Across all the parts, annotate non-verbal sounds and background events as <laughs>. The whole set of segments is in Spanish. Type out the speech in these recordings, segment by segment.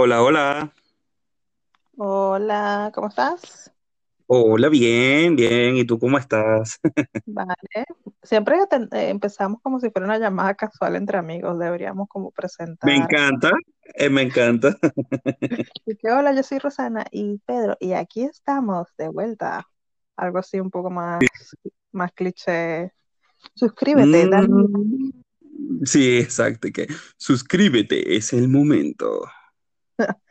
Hola, hola. Hola, ¿cómo estás? Hola, bien, bien. ¿Y tú cómo estás? <laughs> Vale. Siempre eh, empezamos como si fuera una llamada casual entre amigos. Deberíamos como Me presentar. encanta, eh, me encanta. <laughs> Y que hola, yo soy Rosana y Pedro, y aquí estamos de vuelta. Algo así un poco más, más cliché. Suscríbete, dale. Mm, sí, exacto. Que suscríbete, es el momento. <laughs>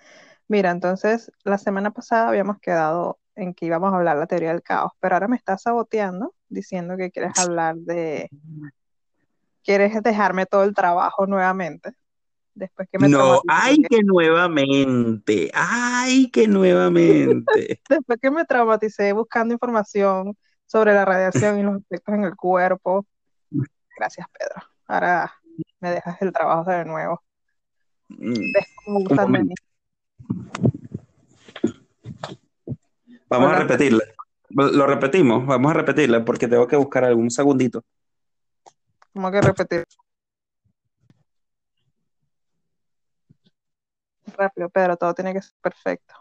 Mira, entonces la semana pasada habíamos quedado en que íbamos a hablar la teoría del caos, pero ahora me estás saboteando diciendo que quieres hablar de, quieres dejarme todo el trabajo nuevamente, después que me No, ay, que nuevamente, ay, que nuevamente. <laughs> Después que me traumaticé buscando información sobre la radiación y los efectos en el cuerpo. Gracias, Pedro. Ahora me dejas el trabajo de nuevo. Mm, Vamos a repetirla. Lo repetimos, vamos a repetirla porque tengo que buscar algún segundito. ¿Cómo que repetir? Rápido, Pedro, todo tiene que ser perfecto.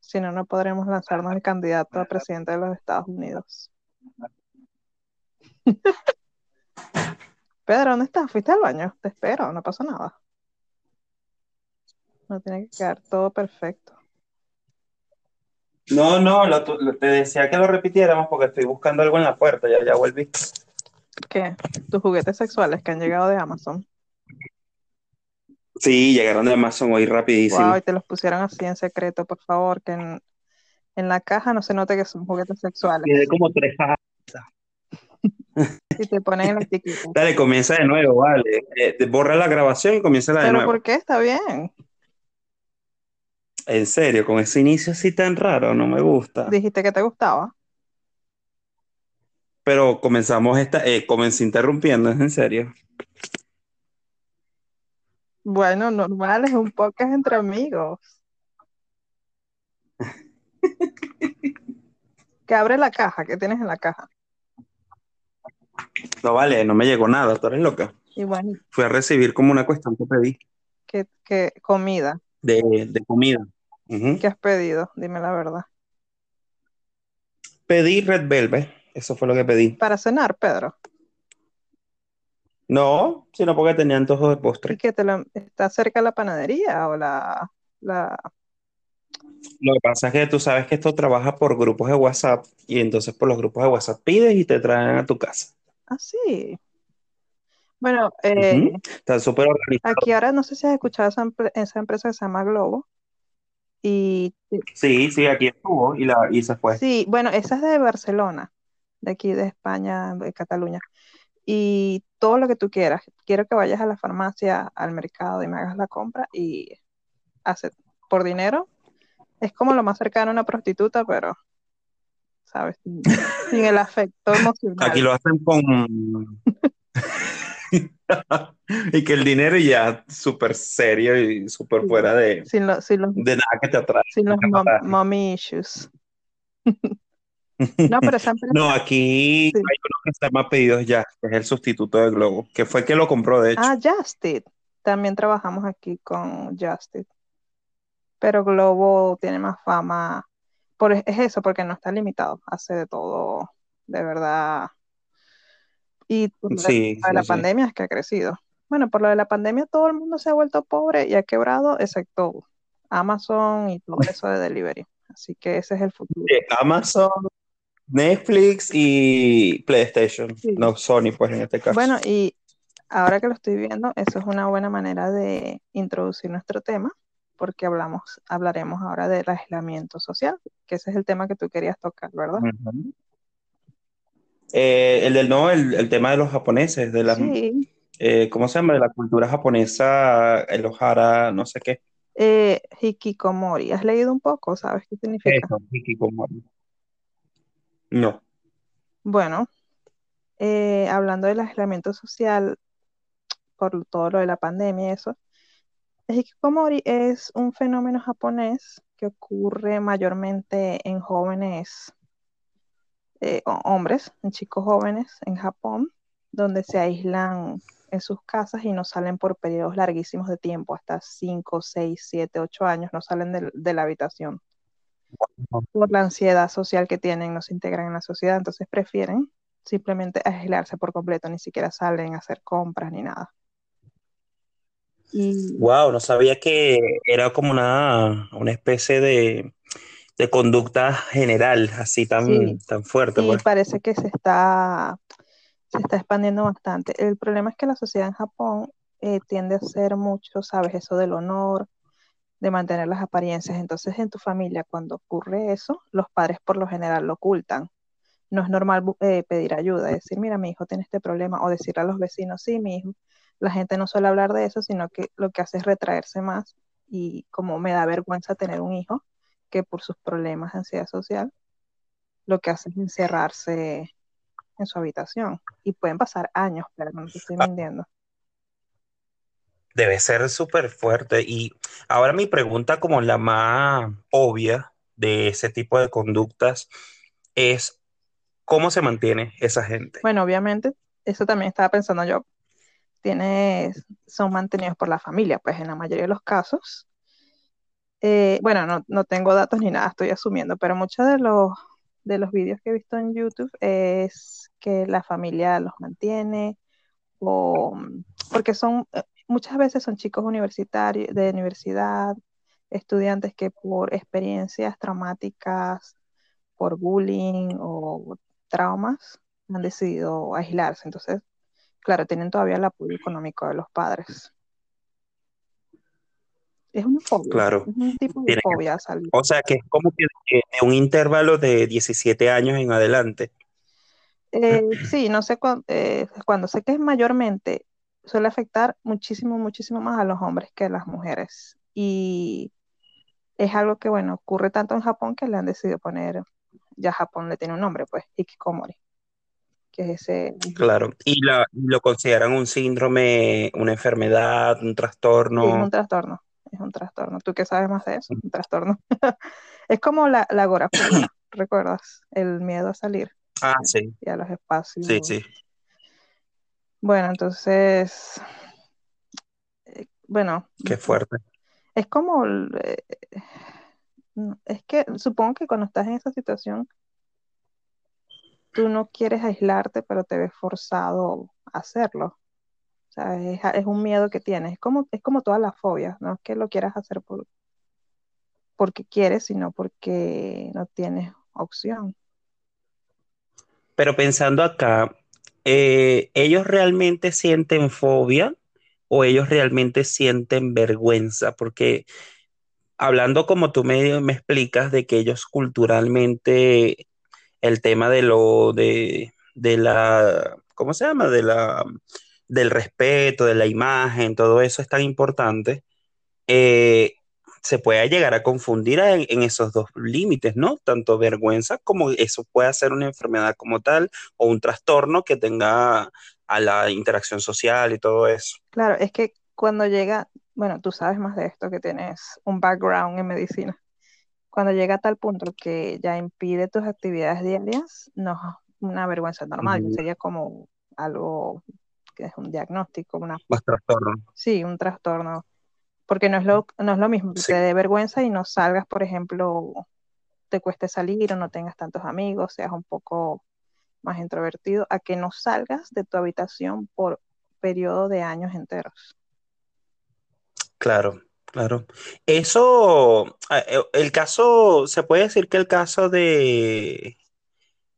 Si no, no podremos lanzarnos el candidato a presidente de los Estados Unidos. <laughs> Pedro, ¿dónde estás? ¿Fuiste al baño? Te espero, no pasa nada. No tiene que quedar todo perfecto. No, no, lo- lo- te decía que lo repitiéramos porque estoy buscando algo en la puerta, ya, ya volví. ¿Qué? Tus juguetes sexuales que han llegado de Amazon. Sí, llegaron de Amazon hoy rapidísimo. Wow, y te los pusieron así en secreto, por favor, que en, en la caja no se note que son juguetes sexuales. Tiene como tres cajas. <laughs> Y te ponen la etiqueta. Dale, comienza de nuevo, vale. Eh, borra la grabación y comienza la de Pero nuevo. ¿por qué? Está bien. En serio, con ese inicio así tan raro, no me gusta. Dijiste que te gustaba. Pero comenzamos esta, eh, comencé interrumpiendo, es en serio. Bueno, normal, es un podcast entre amigos. <laughs> Que abre la caja, ¿qué tienes en la caja? No vale, no me llegó nada, tú eres loca. Y bueno, Fui a recibir como una cuestión que pedí ¿qué, qué comida? de, de comida. ¿Qué has pedido? Dime la verdad. Pedí Red Velvet, eso fue lo que pedí. Para cenar, Pedro. No, sino porque tenía antojo de ¿Y postre. que te lo, está cerca la panadería o la, la... Lo que pasa es que tú sabes que esto trabaja por grupos de WhatsApp y entonces por los grupos de WhatsApp pides y te traen a tu casa. Ah, sí. Bueno, eh. Está súper organizado. aquí ahora no sé si has escuchado esa empresa que se llama Globo. Y Sí, sí, aquí estuvo y, la, y se fue. sí, bueno, esa es de Barcelona, de aquí de España, de Cataluña. Y todo lo que tú quieras. Quiero que vayas a la farmacia, al mercado y me hagas la compra y hace por dinero. Es como lo más cercano a una prostituta, pero, ¿sabes? Sin, sin el <laughs> afecto emocional. Aquí lo hacen con... <laughs> <laughs> y que el dinero ya súper serio y súper fuera de, Sin, lo- sin los, de nada que te atrae. sin los mom- mommy issues. <laughs> No, pero esa <laughs> empresa, No, aquí sí. hay uno que se llama Pedidos Ya, que es el sustituto de Globo, que fue el que lo compró, de hecho. Ah, Justit. También trabajamos aquí con Justit. Pero Globo tiene más fama. Por, es eso, porque no está limitado. Hace de todo, de verdad. Y por Sí, de la sí, pandemia es que ha crecido. Bueno, por lo de la pandemia todo el mundo se ha vuelto pobre y ha quebrado, excepto Amazon y todo eso de delivery. Así que ese es el futuro. Amazon, Netflix y PlayStation. No, Sony, pues en este caso. Bueno, y ahora que lo estoy viendo, eso es una buena manera de introducir nuestro tema, porque hablamos, hablaremos ahora del aislamiento social, que ese es el tema que tú querías tocar, ¿verdad? Ujú. Eh, el del no, el, el tema de los japoneses, de la, Sí. eh, ¿cómo se llama? De la cultura japonesa, el Ohara, no sé qué. Eh, hikikomori, ¿has leído un poco? ¿Sabes qué significa? Eso, hikikomori. No. Bueno, eh, hablando del aislamiento social por todo lo de la pandemia y eso, el hikikomori es un fenómeno japonés que ocurre mayormente en jóvenes, eh, ho- hombres, en chicos jóvenes en Japón, donde se aíslan en sus casas y no salen por periodos larguísimos de tiempo, hasta 5, 6, 7, 8 años, no salen de, de la habitación por la ansiedad social que tienen, no se integran en la sociedad, entonces prefieren simplemente aislarse por completo, ni siquiera salen a hacer compras ni nada. Y Wow, no sabía que era como una, una especie de, de conducta general, así tan, sí, tan fuerte, y pues. parece que se está, se está expandiendo bastante. El problema es que la sociedad en Japón eh, tiende a ser mucho, ¿sabes? Eso del honor, de mantener las apariencias. Entonces, en tu familia, cuando ocurre eso, los padres por lo general lo ocultan. No es normal eh, pedir ayuda, decir, mira, mi hijo tiene este problema, o decirle a los vecinos, sí, mi hijo. La gente no suele hablar de eso, sino que lo que hace es retraerse más y como me da vergüenza tener un hijo que por sus problemas de ansiedad social, lo que hace es encerrarse en su habitación. Y pueden pasar años, pero no te estoy Ah, mintiendo. Debe ser súper fuerte. Y ahora mi pregunta como la más obvia de ese tipo de conductas es, ¿cómo se mantiene esa gente? Bueno, obviamente, eso también estaba pensando yo, son mantenidos por la familia, pues en la mayoría de los casos. Eh, bueno, no, no tengo datos ni nada, estoy asumiendo, pero muchos de los, de los vídeos que he visto en YouTube es que la familia los mantiene o porque son, eh, muchas veces son chicos universitarios, de universidad, estudiantes que por experiencias traumáticas, por bullying o traumas, han decidido aislarse. Entonces, claro, tienen todavía el apoyo económico de los padres. Es una fobia, Claro, es un tipo de tiene fobia salir. o sea que es como que de, un intervalo de 17 años en adelante. Eh, sí, no sé cuándo, cuando sé que es mayormente, suele afectar muchísimo, muchísimo más a los hombres que a las mujeres. Y es algo que, bueno, ocurre tanto en Japón que le han decidido poner, ya Japón le tiene un nombre, pues, Hikikomori, que es ese, Claro, y la, lo consideran un síndrome, una enfermedad, un sí, es un trastorno. Es un trastorno. ¿Tú qué sabes más de eso? Un trastorno. <laughs> Es como la, la agorafobia, <clears throat> ¿recuerdas? El miedo a salir Ah, sí, y a los sí, espacios. sí, Bueno, entonces, eh, bueno, qué fuerte. es como, eh, mm, es que supongo que cuando estás en esa situación, tú no quieres aislarte, pero te ves forzado a hacerlo. O sea, es, es un miedo que tienes. Es como, es como todas las fobias, no es que lo quieras hacer por, porque quieres, sino porque no tienes opción. Pero pensando acá, eh, ¿ellos realmente sienten fobia o ellos realmente sienten vergüenza? Porque hablando como tú me, me explicas de que ellos culturalmente el tema de lo de, de la, ¿cómo se llama? De la, del respeto, de la imagen, todo eso es tan importante. eh, se puede llegar a confundir en, en esos dos límites, ¿no? Tanto vergüenza como eso puede ser una enfermedad como tal o un trastorno que tenga a la interacción social y todo eso. Claro, es que cuando llega, bueno, tú sabes más de esto que tienes un background en medicina. Cuando llega a tal punto que ya impide tus actividades diarias, no es una vergüenza normal, sería como algo que es un diagnóstico, una, Más trastorno. sí, un trastorno, porque no es lo, no es lo mismo que Sí, te dé vergüenza y no salgas, por ejemplo, te cueste salir o no tengas tantos amigos, seas un poco más introvertido, a que no salgas de tu habitación por periodo de años enteros. claro, claro. Eso, eh, el caso, se puede decir que el caso de,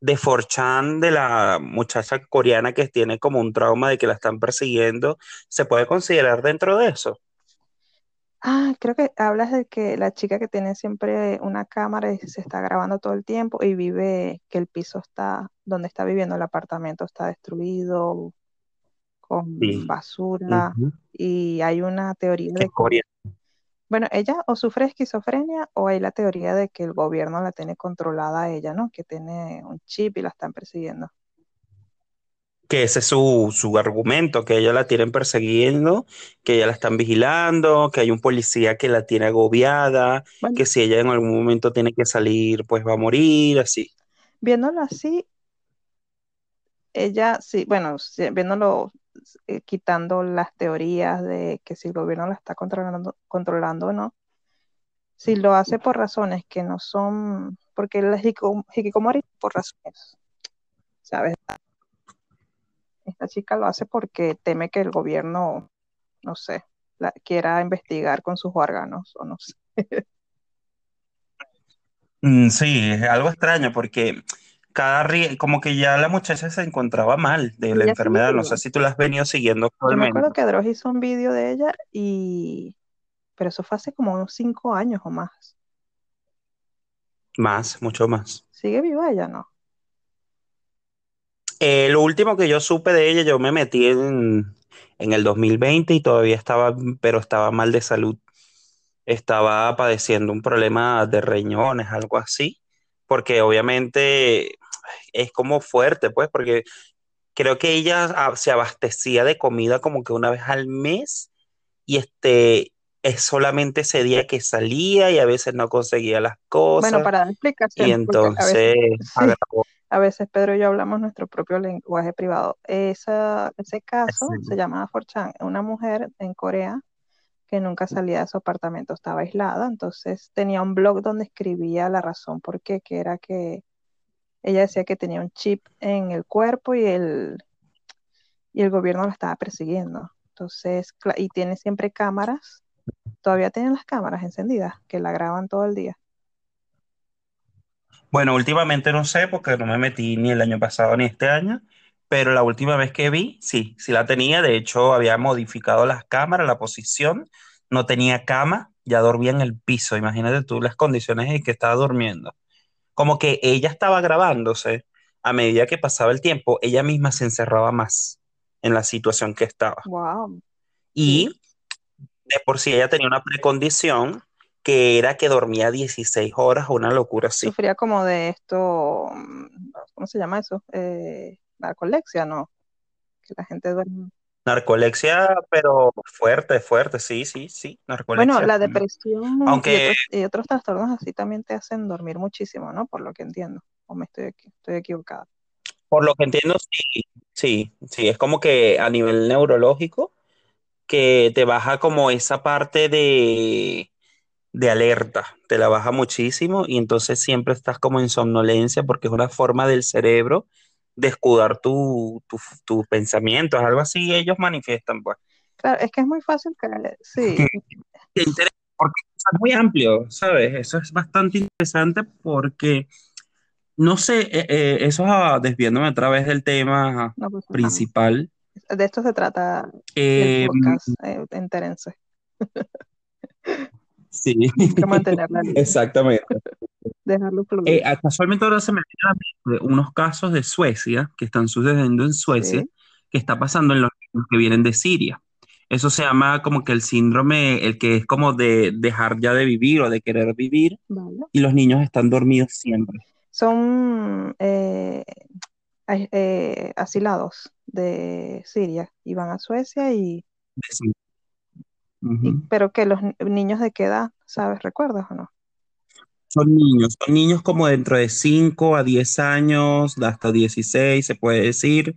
de 4chan, de la muchacha coreana que tiene como un trauma de que la están persiguiendo, ¿se puede considerar dentro de eso? Ah, creo que hablas de que la chica que tiene siempre una cámara y se está grabando todo el tiempo y vive, que el piso está, donde está viviendo el apartamento está destruido, con Sí. basura, y hay una teoría de es que. Bueno, ella o sufre esquizofrenia o hay la teoría de que el gobierno la tiene controlada a ella, ¿no? Que tiene un chip y la están persiguiendo. Que ese es su, su argumento, que ella la tienen persiguiendo, que ella la están vigilando, que hay un policía que la tiene agobiada, Bueno, que si ella en algún momento tiene que salir, pues va a morir, así. viéndolo así, ella sí, bueno, sí, viéndolo eh, quitando las teorías de que si el gobierno la está controlando, controlando o no, si lo hace por razones que no son, porque el hikikomori por razones, ¿sabes? Esta chica lo hace porque teme que el gobierno, no sé, quiera investigar con sus órganos o no sé. Mm, sí, es algo extraño porque cada como que ya la muchacha se encontraba mal de la enfermedad. No sé si tú la has venido siguiendo Yo me acuerdo que Dross hizo un vídeo de ella y pero eso fue hace como unos cinco años o más. Más, mucho más. ¿Sigue viva ella, no? Eh, lo último que yo supe de ella, yo me metí en, en el 2020 y todavía estaba, pero estaba mal de salud estaba padeciendo un problema de riñones, algo así, porque obviamente es como fuerte, pues, porque creo que ella se abastecía de comida como que una vez al mes y este es solamente ese día que salía y a veces no conseguía las cosas. Bueno, para dar explicación. Y entonces <laughs> a veces, Pedro y yo hablamos nuestro propio lenguaje privado. Esa, ese caso se llama Forchan, una mujer en Corea que nunca salía de su apartamento, estaba aislada, entonces tenía un blog donde escribía la razón por qué, que era que ella decía que tenía un chip en el cuerpo y el, y el gobierno la estaba persiguiendo. Entonces, y tiene siempre cámaras, todavía tienen las cámaras encendidas, que la graban todo el día. Bueno, últimamente no sé porque no me metí ni el año pasado ni este año, pero la última vez que vi, sí, sí la tenía. De hecho, había modificado las cámaras, la posición, no tenía cama, ya dormía en el piso. Imagínate tú las condiciones en que estaba durmiendo. Como que ella estaba grabándose a medida que pasaba el tiempo, ella misma se encerraba más en la situación que estaba. Wow. Y de por sí ella tenía una precondición que era que dormía 16 horas, una locura así. Sufría como de esto, ¿cómo se llama eso? Eh, narcolexia, ¿no? Que la gente duerme. Narcolexia, pero fuerte, fuerte, sí, sí, sí, narcolexia. Bueno, la depresión Aunque... y, otros, trastornos así también te hacen dormir muchísimo, ¿no? Por lo que entiendo, o me estoy, estoy equivocada. Por lo que entiendo, sí, sí, sí, es como que a nivel neurológico, que te baja como esa parte de, de alerta, te la baja muchísimo y entonces siempre estás como en somnolencia porque es una forma del cerebro de escudar tus tu, pensamientos, algo así ellos manifiestan, pues. Claro, es que es muy fácil que, sí. porque es muy amplio, ¿sabes? Eso es bastante interesante porque, no sé, eh, eh, eso es desviándome a través del tema pues, principal. De esto se trata el em, podcast, eh, entérense. Sí, <laughs> exactamente. Dejarlo fluir. Eh, casualmente ahora se me vienen unos casos de Suecia, que están sucediendo en Suecia, que está pasando en los que vienen de Siria. Eso se llama como que el síndrome, el que es como de dejar ya de vivir o de querer vivir, y los niños están dormidos siempre. Son eh, eh, asilados de Siria y van a Suecia y... pero que los niños de qué edad, ¿sabes? ¿Recuerdas o no? Son niños, son niños como dentro de 5 a 10 años, hasta 16 se puede decir,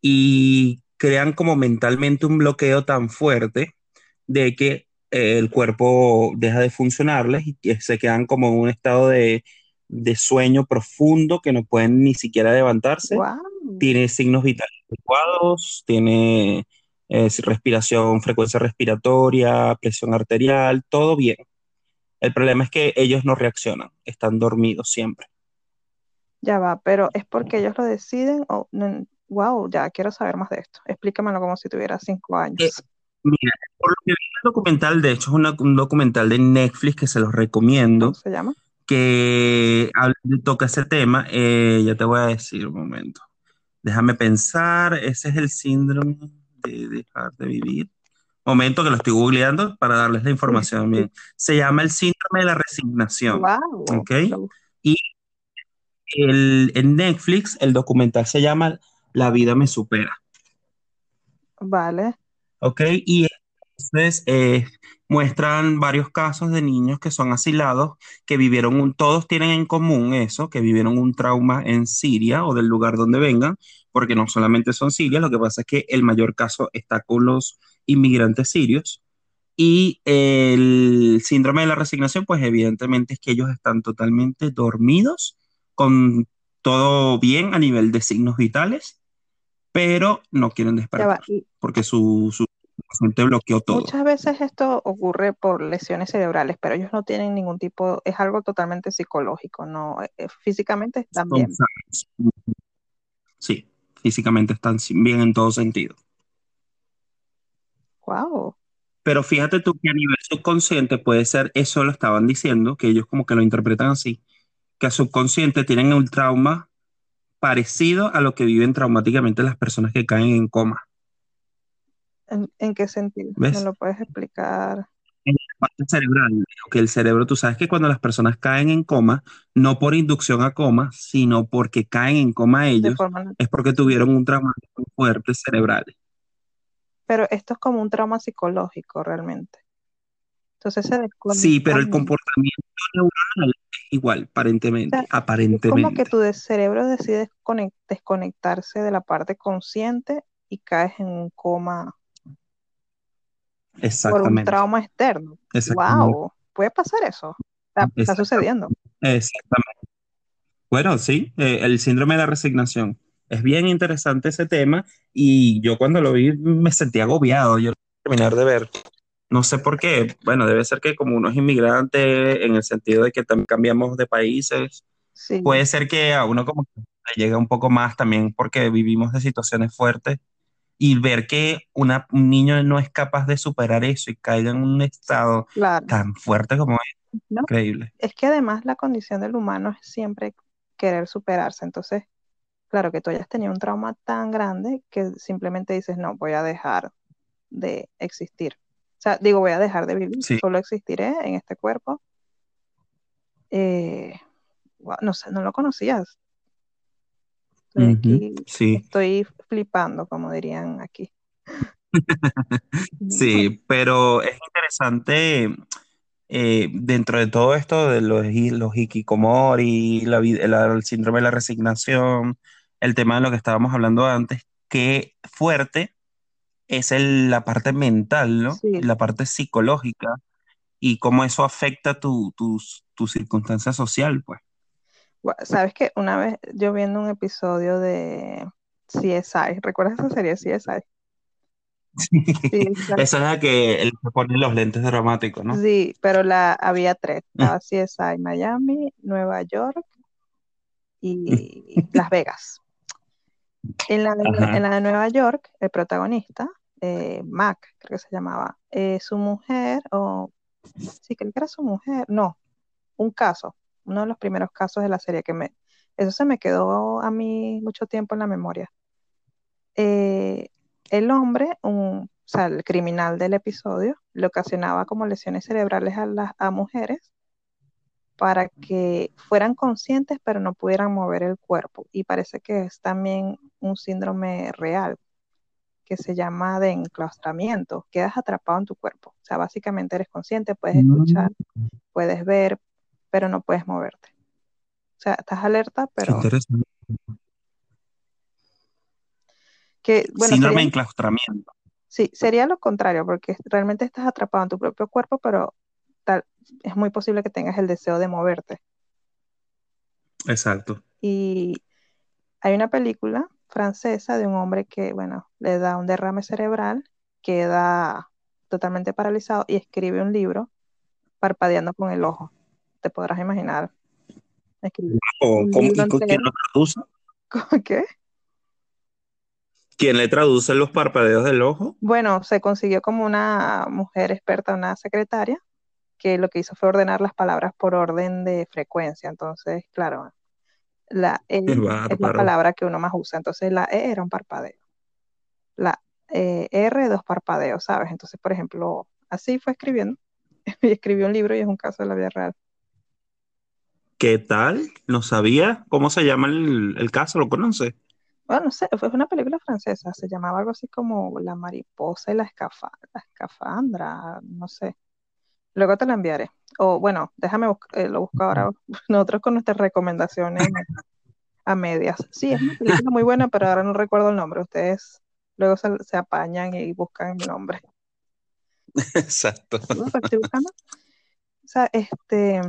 y crean como mentalmente un bloqueo tan fuerte de que eh, el cuerpo deja de funcionarles y se quedan como en un estado de, sueño profundo que no pueden ni siquiera levantarse. Tiene signos vitales adecuados, tiene eh, respiración, frecuencia respiratoria, presión arterial, todo bien. El problema es que ellos no reaccionan, están dormidos siempre. Ya va, pero ¿es porque ellos lo deciden o wow, ya quiero saber más de esto? Explícamelo como si tuviera cinco años. Eh, mira, por lo que vi el documental, de hecho es un documental de Netflix que se los recomiendo. ¿Cómo se llama? Que toca ese tema. Eh, ya te voy a decir un momento. Déjame pensar, ese es el síndrome de dejar de vivir momento que lo estoy googleando para darles la <laughs> información bien. Se llama el síndrome de la resignación. Wow. Y el, en Netflix el documental se llama La vida me supera. Vale. ¿Ok? Y Entonces, eh, muestran varios casos de niños que son asilados, que vivieron un, todos tienen en común eso, que vivieron un trauma en Siria o del lugar donde vengan, porque no solamente son sirios, lo que pasa es que el mayor caso está con los inmigrantes sirios. Y el síndrome de la resignación, pues evidentemente es que ellos están totalmente dormidos, con todo bien a nivel de signos vitales, pero no quieren despertar, porque su, su mente bloqueó todo. muchas veces esto ocurre por lesiones cerebrales, pero ellos no tienen ningún tipo, es algo totalmente psicológico, no, Eh, eh, físicamente están bien. Sí, físicamente están bien en todo sentido. Wow. Pero fíjate tú que a nivel subconsciente puede ser, eso lo estaban diciendo, que ellos como que lo interpretan así, que a subconsciente tienen un trauma parecido a lo que viven traumáticamente las personas que caen en coma, ¿En, en qué sentido? ¿Me ¿ves? lo puedes explicar? En la parte cerebral, que el cerebro, tú sabes que cuando las personas caen en coma, no por inducción a coma, sino porque caen en coma ellos, forma, es porque tuvieron un trauma fuerte cerebral. Pero esto es como un trauma psicológico realmente. Entonces se Sí, pero el comportamiento neuronal es igual, O sea, aparentemente, es como que tu cerebro decide conec- desconectarse de la parte consciente y caes en un coma por un Exactamente, trauma externo. exactamente, ¡Wow! ¿Puede pasar eso? Está, está exactamente, sucediendo. exactamente. Bueno, sí, eh, el síndrome de la resignación. Es bien interesante ese tema y yo cuando lo vi me sentí agobiado. Yo terminar de ver. No sé por qué. Bueno, debe ser que como uno es inmigrante, en el sentido de que también cambiamos de países, Sí, puede ser que a uno como que le llega un poco más también porque vivimos de situaciones fuertes y ver que una- un niño no es capaz de superar eso y caiga en un estado claro. tan fuerte como es, No, increíble. es que además la condición del humano es siempre querer superarse. Entonces, claro que tú hayas tenido un trauma tan grande que simplemente dices, no, voy a dejar de existir. O sea, digo, voy a dejar de vivir, Sí, solo existiré en este cuerpo. Eh, no sé, no lo conocías. Estoy aquí, sí. estoy flipando, como dirían aquí. <laughs> Sí, pero es interesante eh, dentro de todo esto de los, los hikikomori, la, el síndrome de la resignación, el tema de lo que estábamos hablando antes, qué fuerte es el- la parte mental, ¿no? sí, La parte psicológica y cómo eso afecta tu, tus- tu circunstancia social, pues. Sabes que una vez yo viendo un episodio de CSI, ¿recuerdas esa serie CSI? Sí, Esa es la que se pone los lentes dramáticos, ¿no? sí, pero la había tres, Mm, estaba CSI Miami, Nueva York y Las Vegas. En la de, Nue- en Ajá. la de Nueva York, el protagonista, eh, Mac, creo que se llamaba, eh, su mujer, o sí, creo que era su mujer, no, un caso, uno de los primeros casos de la serie que me, eso se me quedó a mí mucho tiempo en la memoria. Eh, el hombre, un, o sea, el criminal del episodio, le ocasionaba como lesiones cerebrales a las a mujeres para que fueran conscientes pero no pudieran mover el cuerpo. Y parece que es también un síndrome real que se llama de enclaustramiento. Quedas atrapado en tu cuerpo. O sea, básicamente eres consciente, puedes escuchar, Mm, puedes ver, pero no puedes moverte. O sea, estás alerta, pero interesante. que, bueno, Síndrome de enclaustramiento. sí, sería lo contrario, porque realmente estás atrapado en tu propio cuerpo, pero tal, es muy posible que tengas el deseo de moverte. Exacto. Y hay una película francesa de un hombre que, bueno, le da un derrame cerebral, queda totalmente paralizado y escribe un libro parpadeando con el ojo. Te podrás imaginar. Escribe ¿O un cómo- libro y con quién lo traduce? <laughs> ¿Con qué? ¿Quién le traduce los parpadeos del ojo? Bueno, se consiguió como una mujer experta, una secretaria, que lo que hizo fue ordenar las palabras por orden de frecuencia. Entonces, claro, la E es la palabra que uno más usa. Entonces, la E era un parpadeo. La eh, R, dos parpadeos, ¿sabes? Entonces, por ejemplo, así fue escribiendo. <laughs> Y escribió un libro y es un caso de la vida real. ¿Qué tal? No sabía. ¿Cómo se llama el, el caso? ¿Lo conoce? bueno, no sé, fue una película francesa, se llamaba algo así como La mariposa y la, escafa, la escafandra, no sé. Luego te la enviaré. O bueno, déjame buscar, lo busco ahora <laughs> nosotros con nuestras recomendaciones a medias. Sí, es una película muy buena, pero ahora no recuerdo el nombre. Ustedes luego se, se apañan y buscan el nombre. Exacto. No, pero estoy buscando. O sea, este,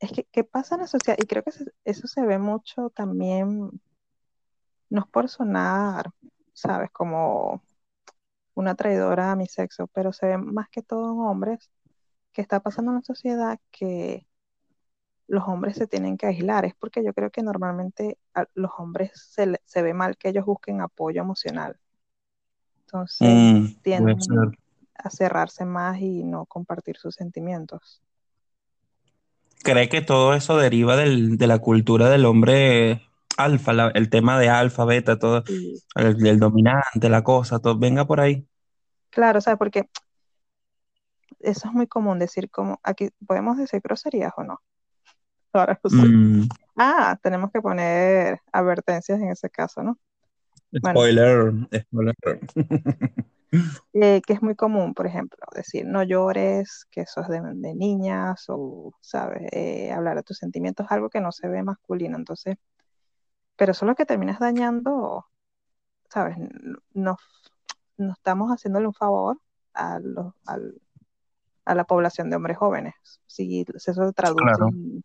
es que, ¿qué pasa en la sociedad? Y creo que eso se ve mucho también, no es por sonar, ¿sabes? Como una traidora a mi sexo, pero se ve más que todo en hombres que está pasando en la sociedad que los hombres se tienen que aislar. Es porque yo creo que normalmente a los hombres se, le- se ve mal que ellos busquen apoyo emocional. Entonces Mm, tienden a cerrarse más y no compartir sus sentimientos. ¿Cree que todo eso deriva del- de la cultura del hombre alfa, la- el tema de alfa, beta, todo, Y el, del dominante, la cosa, todo, venga por ahí? claro, ¿sabes? Porque eso es muy común decir como, aquí podemos decir groserías o no. <laughs> Ahora no sé. Mm, Ah, tenemos que poner advertencias en ese caso, ¿no? Bueno, spoiler, spoiler. <laughs> eh, que es muy común, por ejemplo, decir no llores, que eso es de, de niñas, o, ¿sabes? Eh, hablar de tus sentimientos, algo que no se ve masculino. Entonces, pero eso es lo que terminas dañando, ¿sabes? Nos, nos estamos haciéndole un favor a, los, al- a la población de hombres jóvenes. Si eso se traduce Claro, en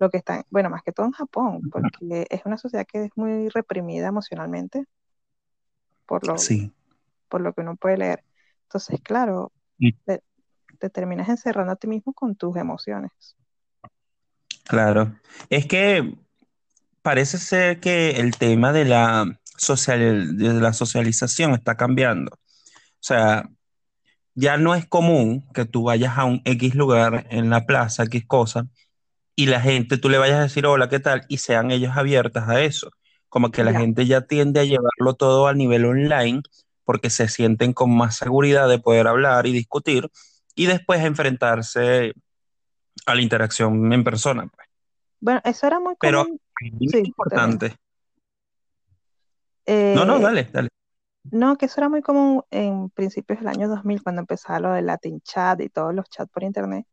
lo que están, bueno, más que todo en Japón, porque es una sociedad que es muy reprimida emocionalmente por lo, sí. por lo que uno puede leer. Entonces, claro, Y te, te terminas encerrando a ti mismo con tus emociones. claro. Es que parece ser que el tema de la social, de la socialización está cambiando. O sea, ya no es común que tú vayas a un X lugar en la plaza, X cosa, y la gente, tú le vayas a decir hola, ¿qué tal? Y sean ellos abiertas a eso. Como que la gente ya tiende a llevarlo todo a nivel online porque se sienten con más seguridad de poder hablar y discutir y después enfrentarse a la interacción en persona. pues. Bueno, eso era muy Pero común. Sí, termina. importante. No, no, Eh, dale, dale. No, que eso era muy común en principios del año 2000, cuando empezaba lo del Latin Chat y todos los chats por internet,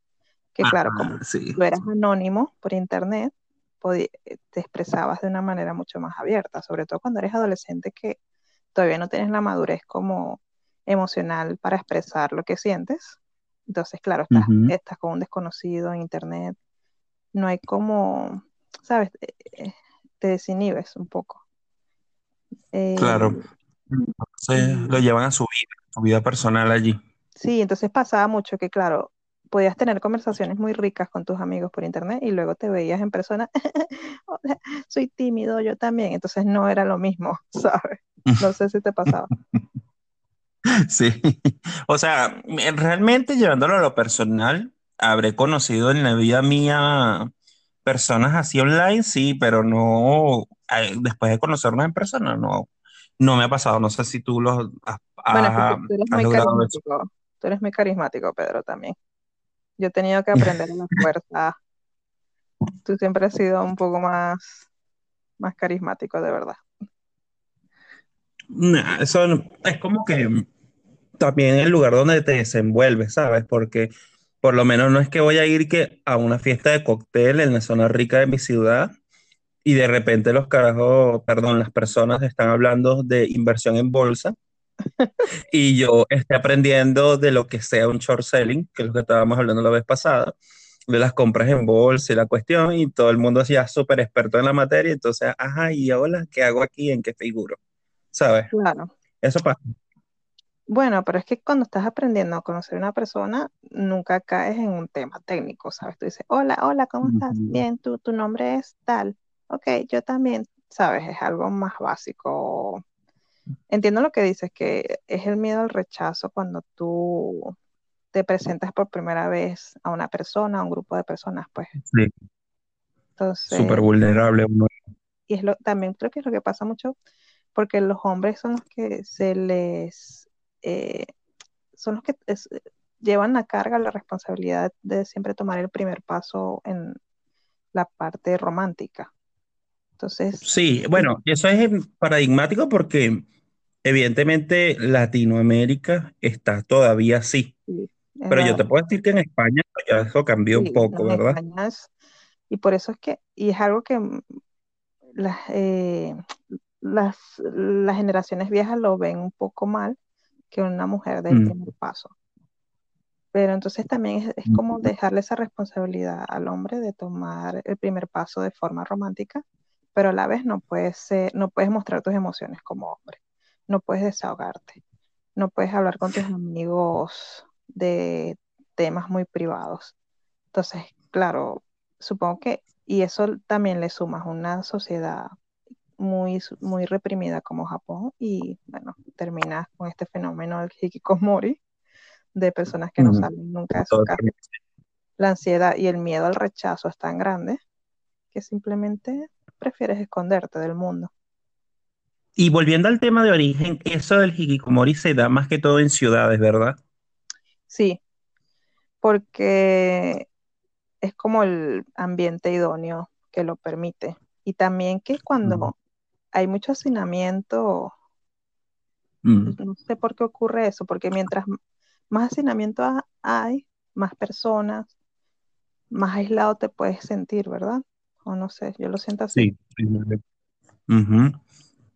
que claro, como sí, tú eras anónimo por internet, podí- te expresabas de una manera mucho más abierta, sobre todo cuando eres adolescente que todavía no tienes la madurez como emocional para expresar lo que sientes. Entonces, claro, estás, estás con un desconocido en internet, no hay como, ¿sabes? Eh, eh, Te desinhibes un poco. Claro. Entonces lo llevan a su vida, su vida personal allí. sí, entonces pasaba mucho que, claro, podías tener conversaciones muy ricas con tus amigos por internet y luego te veías en persona, <laughs> "Hola, soy tímido, yo también, entonces no era lo mismo, <laughs> ¿sabes? No sé si te pasaba. <laughs> Sí, o sea, me- realmente llevándolo a lo personal, habré conocido en la vida mía personas así online, sí, pero no, eh, después de conocernos en persona, no, no me ha pasado. No sé si tú lo has, Bueno, es que tú, eres muy carismático, tú eres muy carismático, Pedro, también. Yo he tenido que aprender a la fuerza. Tú siempre has sido un poco más, más carismático, de verdad. Nah, eso es como que también el lugar donde te desenvuelves, ¿sabes? Porque por lo menos no es que voy a ir que a una fiesta de cóctel en la zona rica de mi ciudad y de repente los carajos, perdón, las personas están hablando de inversión en bolsa <laughs> y yo esté aprendiendo de lo que sea un short selling, que es lo que estábamos hablando la vez pasada, de las compras en bolsa y la cuestión, y todo el mundo ya súper experto en la materia, entonces, ajá, y ahora, ¿qué hago aquí? ¿En qué figuro? ¿Sabes? Claro. Eso pasa. Bueno, pero es que cuando estás aprendiendo a conocer a una persona, nunca caes en un tema técnico, ¿sabes? Tú dices, hola, hola, ¿cómo estás? Bien, tu, tu nombre es tal. Ok, yo también, ¿sabes? Es algo más básico. Entiendo lo que dices, que es el miedo al rechazo cuando tú te presentas por primera vez a una persona, a un grupo de personas, pues. Sí, Entonces, súper vulnerable uno. y es lo, también creo que es lo que pasa mucho, porque los hombres son los que se les, eh, son los que es- llevan la carga, la responsabilidad de siempre tomar el primer paso en la parte romántica. Entonces, Sí, bueno, eso es paradigmático porque evidentemente Latinoamérica está todavía así, sí, es pero yo te puedo decir que en España pues, ya eso cambió un Sí, poco, no, en ¿verdad? Es, y por eso es que, y es algo que mm, las, eh, las, las generaciones viejas lo ven un poco mal que una mujer dé el Mm, primer paso. Pero entonces también es, es como mm, dejarle esa responsabilidad al hombre de tomar el primer paso de forma romántica, pero a la vez no puedes no puedes mostrar tus emociones como hombre, no puedes desahogarte, no puedes hablar con tus amigos de temas muy privados. Entonces, claro, supongo que, y eso también le sumas una sociedad muy, muy reprimida como Japón, y bueno, terminas con este fenómeno del hikikomori de personas que no salen nunca de su casa. La ansiedad y el miedo al rechazo es tan grande que simplemente prefieres esconderte del mundo. Y volviendo al tema de origen, eso del hikikomori se da más que todo en ciudades, ¿verdad? Sí, porque es como el ambiente idóneo que lo permite. Y también que cuando hay mucho hacinamiento, no sé por qué ocurre eso, porque mientras más hacinamiento ha- hay, más personas, más aislado te puedes sentir, ¿verdad? O no sé, yo lo siento así. sí. Ujú.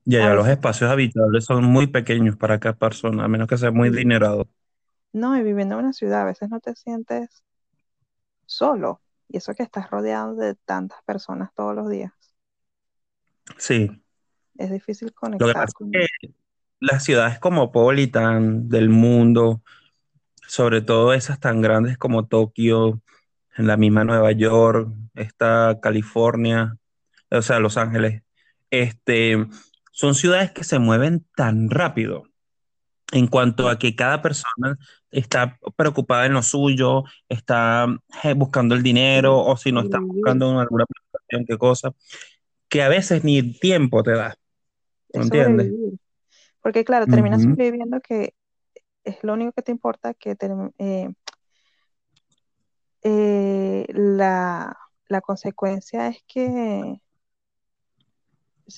Y allá los espacios habitables son muy pequeños para cada persona, a menos que sea muy sí. adinerado. No, y viviendo en una ciudad, a veces no te sientes solo. Y eso que estás rodeado de tantas personas todos los días. Sí, Es difícil lo que conectar pasa con... es que las ciudades cosmopolitan del mundo, sobre todo esas tan grandes como Tokio, en la misma Nueva York, está California, o sea, Los Ángeles, este, son ciudades que se mueven tan rápido en cuanto a que cada persona está preocupada en lo suyo, está eh, buscando el dinero o si no está buscando alguna prestación, qué cosa, que a veces ni tiempo te da, ¿me Es entiendes? Porque claro, terminas Ujú, sobreviviendo que es lo único que te importa, que te- eh, eh, la, la consecuencia es que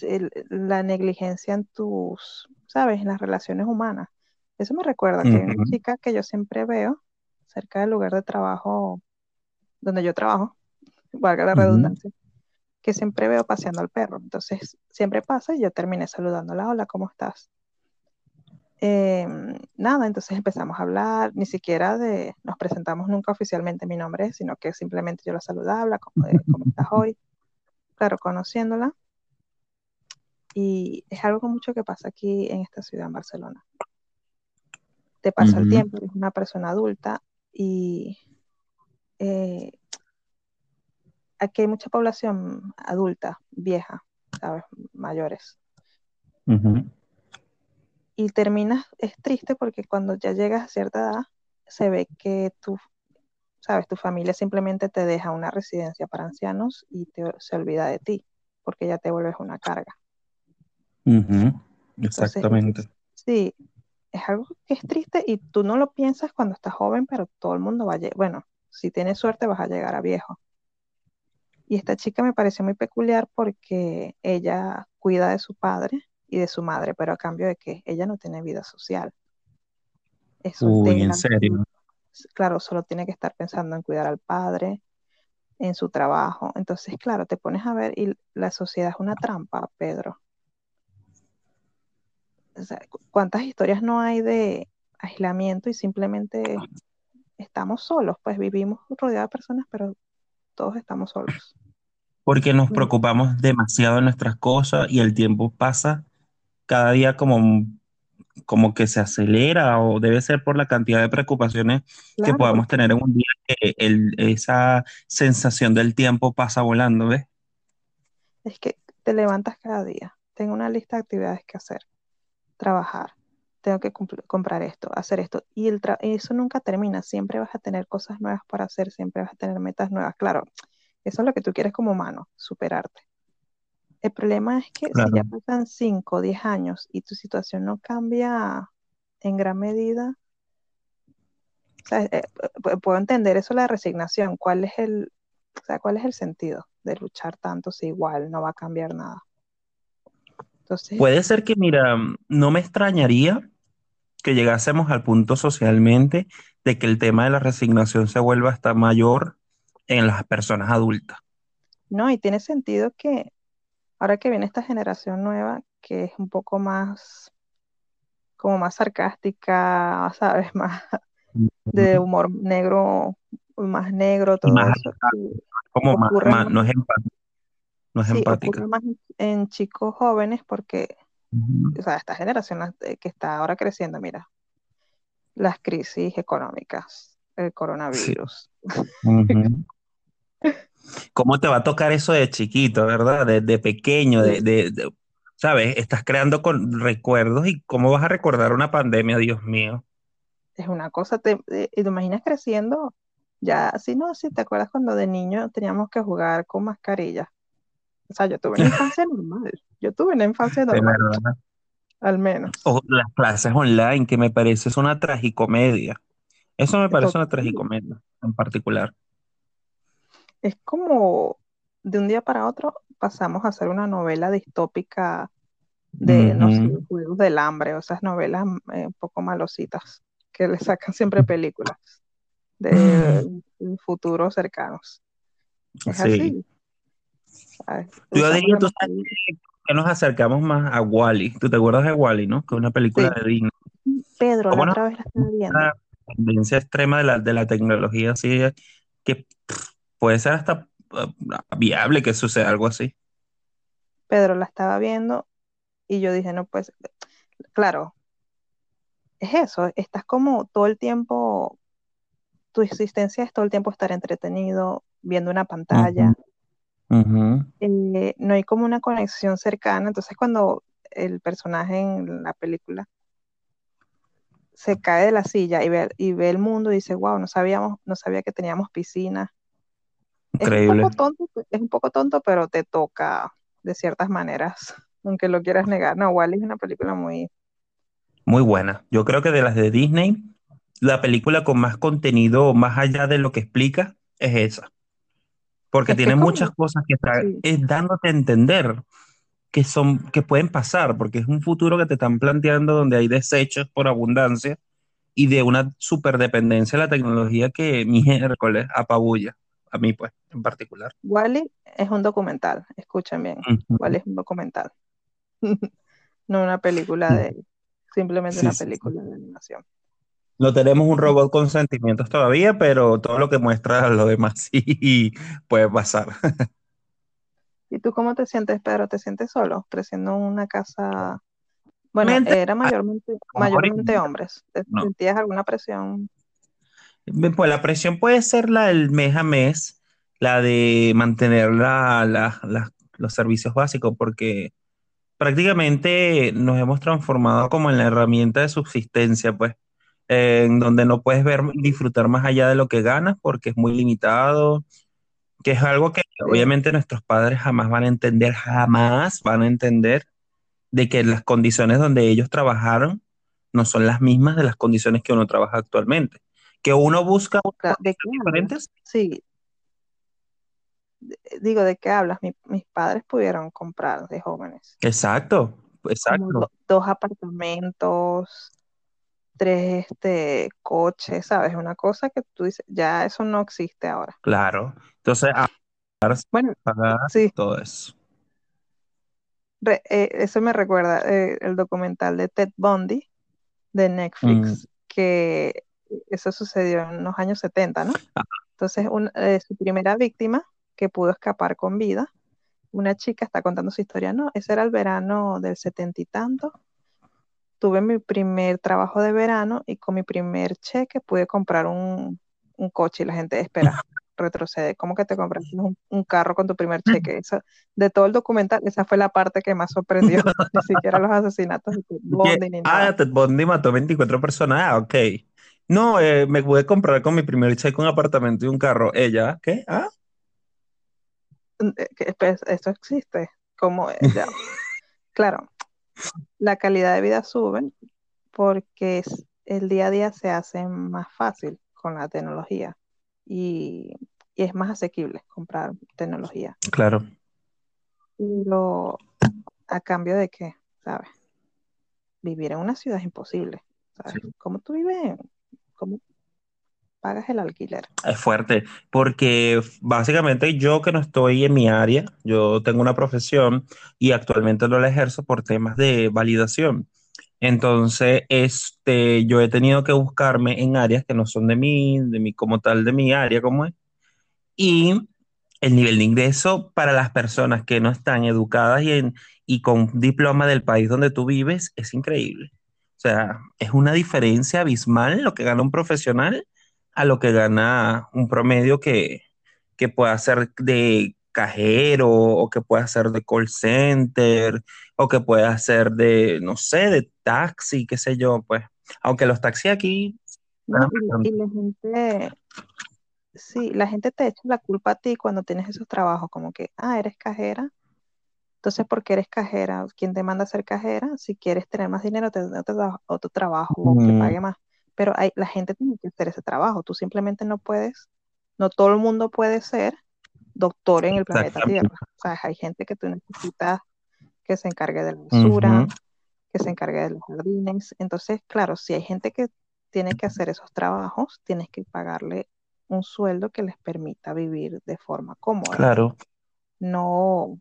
el- la negligencia en tus, ¿sabes? En las relaciones humanas. Eso me recuerda que hay una chica que yo siempre veo cerca del lugar de trabajo donde yo trabajo, valga la redundancia, que siempre veo paseando al perro. Entonces, siempre pasa y yo terminé saludándola, hola, ¿cómo estás? Eh, nada, entonces empezamos a hablar, ni siquiera de, nos presentamos nunca oficialmente mi nombre, sino que simplemente yo la saludaba, ¿cómo, eh, ¿cómo estás hoy? Claro, conociéndola. Y es algo mucho que pasa aquí en esta ciudad, en Barcelona. Te pasa el tiempo, eres una persona adulta y eh, aquí hay mucha población adulta, vieja, ¿sabes? Mayores. ujú. Y terminas, es triste porque cuando ya llegas a cierta edad, se ve que tu, sabes, tu familia simplemente te deja una residencia para ancianos y te, se olvida de ti, porque ya te vuelves una carga. Es- Exactamente. sí, es algo que es triste y tú no lo piensas cuando estás joven, pero todo el mundo va a llegar, bueno, si tienes suerte vas a llegar a viejo. Y esta chica me pareció muy peculiar porque ella cuida de su padre y de su madre, pero a cambio de que ella no tiene vida social. Es Uy, en serio. claro, solo tiene que estar pensando en cuidar al padre, en su trabajo. Entonces, claro, te pones a ver y la sociedad es una trampa, Pedro. O sea, cu- ¿cuántas historias no hay de aislamiento y simplemente estamos solos? Pues vivimos rodeados de personas, pero todos estamos solos. Porque nos Mm, preocupamos demasiado en nuestras cosas y el tiempo pasa cada día como, como que se acelera o debe ser por la cantidad de preocupaciones que podamos tener en un día que el- esa sensación del tiempo pasa volando, ¿ves? es que te levantas cada día. Tengo una lista de actividades que hacer, trabajar, tengo que comprar esto, hacer esto. Y el tra- eso nunca termina. Siempre vas a tener cosas nuevas para hacer, siempre vas a tener metas nuevas. Claro, eso es lo que tú quieres como humano, superarte. El problema es que si ya pasan 5 o 10 años y tu situación no cambia en gran medida, o sea, eh, pu- puedo entender eso, la resignación. ¿Cuál es el O sea, ¿cuál es el sentido de luchar tanto si igual no va a cambiar nada? Entonces, Puede ser que, mira, no me extrañaría que llegásemos al punto socialmente de que el tema de la resignación se vuelva hasta mayor en las personas adultas. no, y tiene sentido que ahora que viene esta generación nueva, que es un poco más, como más sarcástica, <laughs> ¿sabes? Más de humor negro, más negro, todo más eso, como más, más- no es empática, no es sí, empática. más en, chicos jóvenes porque, Ujú. o sea, esta generación eh, que está ahora creciendo, mira, las crisis económicas, el Sí. coronavirus. Ujú. <laughs> ¿Cómo te va a tocar eso de chiquito, verdad? De, de pequeño, de, Sí, de- de- ¿sabes? Estás creando con recuerdos y cómo vas a recordar una pandemia, Dios mío. es una cosa, te, eh, y te imaginas creciendo, ya, así no, si te acuerdas cuando de niño teníamos que jugar con mascarilla. O sea, yo tuve una <laughs> infancia normal, yo tuve una infancia normal, al menos. O las clases online, que me parece es una tragicomedia. Eso me parece una tragicomedia en particular. Es como de un día para otro pasamos a hacer una novela distópica de, sé, Ujú. Juegos del Hambre, o esas novelas eh, un poco malositas que le sacan siempre películas de un futuro cercanos. Es Sí. así. ¿sabes? Yo diría, tú sabes que nos acercamos más a Wall-E. ¿Tú te acuerdas de Wall-E, no? Que es una película Sí, de Disney. Pedro, la ¿Cómo no? otra vez la estaba viendo. Una tendencia extrema de la, de la tecnología, así que pff, puede ser hasta uh, viable que suceda algo así. Pedro la estaba viendo y yo dije, no, pues, claro, es eso, estás como todo el tiempo, tu existencia es todo el tiempo estar entretenido, viendo una pantalla, eh, no hay como una conexión cercana, entonces cuando el personaje en la película se cae de la silla y ve, y ve el mundo y dice, wow, no sabíamos, no sabía que teníamos piscina. Es un Increíble. poco tonto, es un poco tonto, pero te toca de ciertas maneras, <laughs> aunque lo quieras negar. No, Wall-E es una película muy, Muy buena. Yo creo que de las de Disney, la película con más contenido, más allá de lo que explica, es esa. Porque es tiene muchas como, cosas que está sí, es dándote a entender que son, que pueden pasar, porque es un futuro que te están planteando donde hay desechos por abundancia y de una superdependencia de la tecnología que miércoles apabulla, a mí pues, en particular. Wall-E es un documental, escuchen bien, Ujú. Wall-E es un documental, <laughs> no una película de, simplemente Sí, una sí. película de animación. No tenemos un robot con sentimientos todavía, pero todo lo que muestra <laughs> lo demás sí puede pasar. <laughs> ¿Y tú cómo te sientes, Pedro? ¿Te sientes solo creciendo en una casa? Bueno, era mayormente, y mayormente vida. hombres. ¿Te No. sentías alguna presión? Pues la presión puede ser la del mes a mes, la de mantener la- la- la- los servicios básicos, porque prácticamente nos hemos transformado como en la herramienta de subsistencia, pues, en donde no puedes ver disfrutar más allá de lo que ganas porque es muy limitado, que es algo que obviamente nuestros padres jamás van a entender, jamás van a entender de que las condiciones donde ellos trabajaron no son las mismas de las condiciones que uno trabaja actualmente. Que uno busca ¿de qué diferentes, Sí, de- digo, ¿de qué hablas? Mi- mis padres pudieron comprar de jóvenes exacto, exacto, do- dos apartamentos, tres este, coches, ¿sabes? Una cosa que tú dices, ya eso no existe ahora. claro. Entonces, a Bueno, pagar sí, todo eso. re- eh, eso me recuerda eh, el documental de Ted Bundy de Mm, Netflix, que eso sucedió en los años 70, ¿no? ah, Entonces, un- eh, su primera víctima que pudo escapar con vida, una chica está contando su historia, no, ese era el verano del setenta y tanto. Tuve mi primer trabajo de verano y con mi primer cheque pude comprar un, un coche y la gente espera, <laughs> retrocede. ¿Cómo que te compraste un, un carro con tu primer cheque? Eso, de todo el documental, esa fue la parte que más sorprendió. <laughs> Ni siquiera los asesinatos de Bundy ni ah, nada. Ted Bundy mató 24 personas, ah, ok. No, eh, me pude comprar con mi primer cheque un apartamento y un carro. Ella, ¿qué? Ah, Eh, pues, Esto existe. Como, <laughs> ya, claro, la calidad de vida sube porque el día a día se hace más fácil con la tecnología y, y es más asequible comprar tecnología. Claro. Pero a cambio de qué, ¿sabes? Vivir en una ciudad es imposible. ¿sabes? ¿Cómo tú vives? ¿Cómo pagas el alquiler? Es fuerte, porque básicamente yo que no estoy en mi área, yo tengo una profesión y actualmente no la ejerzo por temas de validación. Entonces, este, yo he tenido que buscarme en áreas que no son de mí, de mí como tal, de mi área como es. Y el nivel de ingreso para las personas que no están educadas y, en, y con diploma del país donde tú vives es increíble. O sea, es una diferencia abismal lo que gana un profesional a lo que gana un promedio que, que pueda ser de cajero o que pueda ser de call center o que pueda ser de, no sé, de taxi, qué sé yo, pues. Aunque los taxis aquí... No, y, y la gente, sí, la gente te echa la culpa a ti cuando tienes esos trabajos, como que, ah, eres cajera. Entonces, ¿por qué eres cajera? ¿Quién te manda a ser cajera? Si quieres tener más dinero, te da otro, otro trabajo que Mm, pague más. Pero hay, la gente tiene que hacer ese trabajo. Tú simplemente no puedes, no todo el mundo puede ser doctor en el planeta. Tierra. O sea, hay gente que tú necesitas que se encargue de la basura, que se encargue de los jardines. Entonces, claro, si hay gente que tiene que hacer esos trabajos, tienes que pagarle un sueldo que les permita vivir de forma cómoda. claro, No,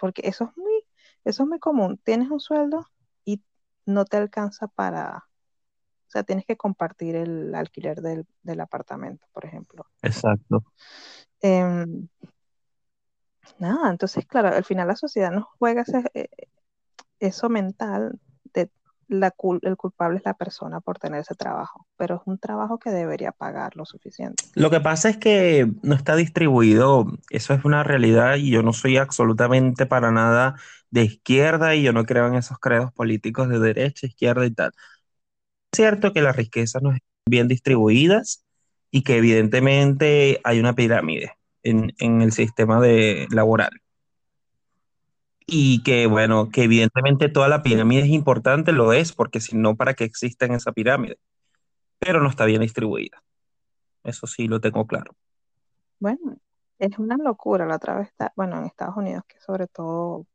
porque eso es muy, eso es muy común. Tienes un sueldo y no te alcanza para, o sea, tienes que compartir el alquiler del, del apartamento, por ejemplo. exacto. Em, nada, entonces, claro, al final la sociedad nos juega ese, eh, eso mental el culpable es la persona por tener ese trabajo, pero es un trabajo que debería pagar lo suficiente. Lo que pasa es que no está distribuido, eso es una realidad y yo no soy absolutamente para nada de izquierda y yo no creo en esos credos políticos de derecha, izquierda y tal. Es cierto que las riquezas no están bien distribuidas y que evidentemente hay una pirámide en, en el sistema de, laboral. Y que, bueno, que evidentemente toda la pirámide es importante, lo es, porque si no, ¿para qué existe en esa pirámide? Pero no está bien distribuida. Eso sí lo tengo claro. Bueno, es una locura. La otra vez está, bueno, en Estados Unidos, que sobre todo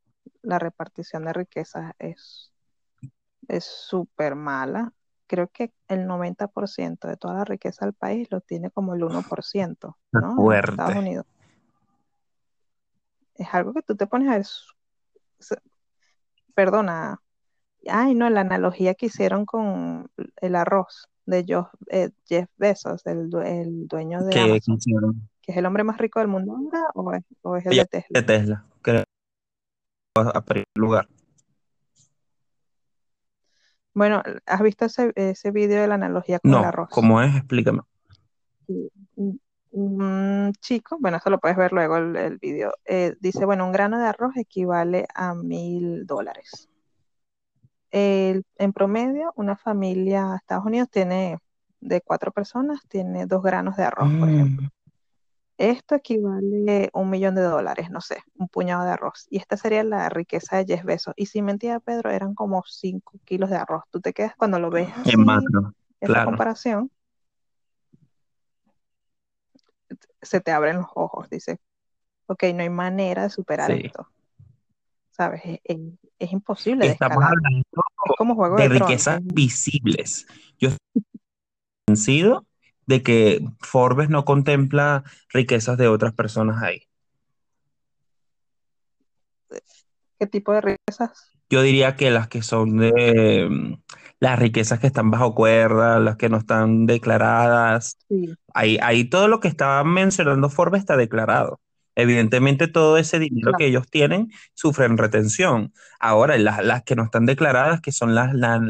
la repartición de riquezas es es súper mala. Creo que el 90% de toda la riqueza del país lo tiene como el 1%, Qué ¿no? En Estados. Unidos. Es algo que tú te pones a ver, perdona, ay, no, la analogía que hicieron con el arroz de Jo- eh, Jeff Bezos, el, due- el dueño de que Amazon, hicieron que es el hombre más rico del mundo ahora, o es, o es el de de Tesla. Tesla, que a primer lugar. Bueno, ¿has visto ese, ese video de la analogía con el arroz? ¿cómo es? Explícame. Un, chico, bueno, eso lo puedes ver luego el, el video, eh, dice, bueno, un grano de arroz equivale a mil dólares. En promedio, una familia de Estados Unidos tiene, de cuatro personas, tiene dos granos de arroz, por ejemplo. Mm, Esto equivale a un millón de dólares, no sé, un puñado de arroz. Y esta sería la riqueza de Jeff Bezos. Y sin mentira, Pedro, eran como cinco kilos de arroz. Tú te quedas cuando lo ves en macro, esa claro. comparación, se te abren los ojos. Dice, ok, no hay manera de superar Sí. esto, ¿sabes? Es, es- es imposible de Estamos escalar. hablando Es como Juego de de riquezas es- visibles. Yo estoy convencido de que Forbes no contempla riquezas de otras personas ahí. ¿Qué tipo de riquezas? Yo diría que las que son de mm, las riquezas que están bajo cuerda, las que no están declaradas, Sí, ahí, ahí todo lo que estaba mencionando Forbes está declarado. Evidentemente todo ese dinero claro. que ellos tienen sufren retención. Ahora, las, las que no están declaradas, que son las, las,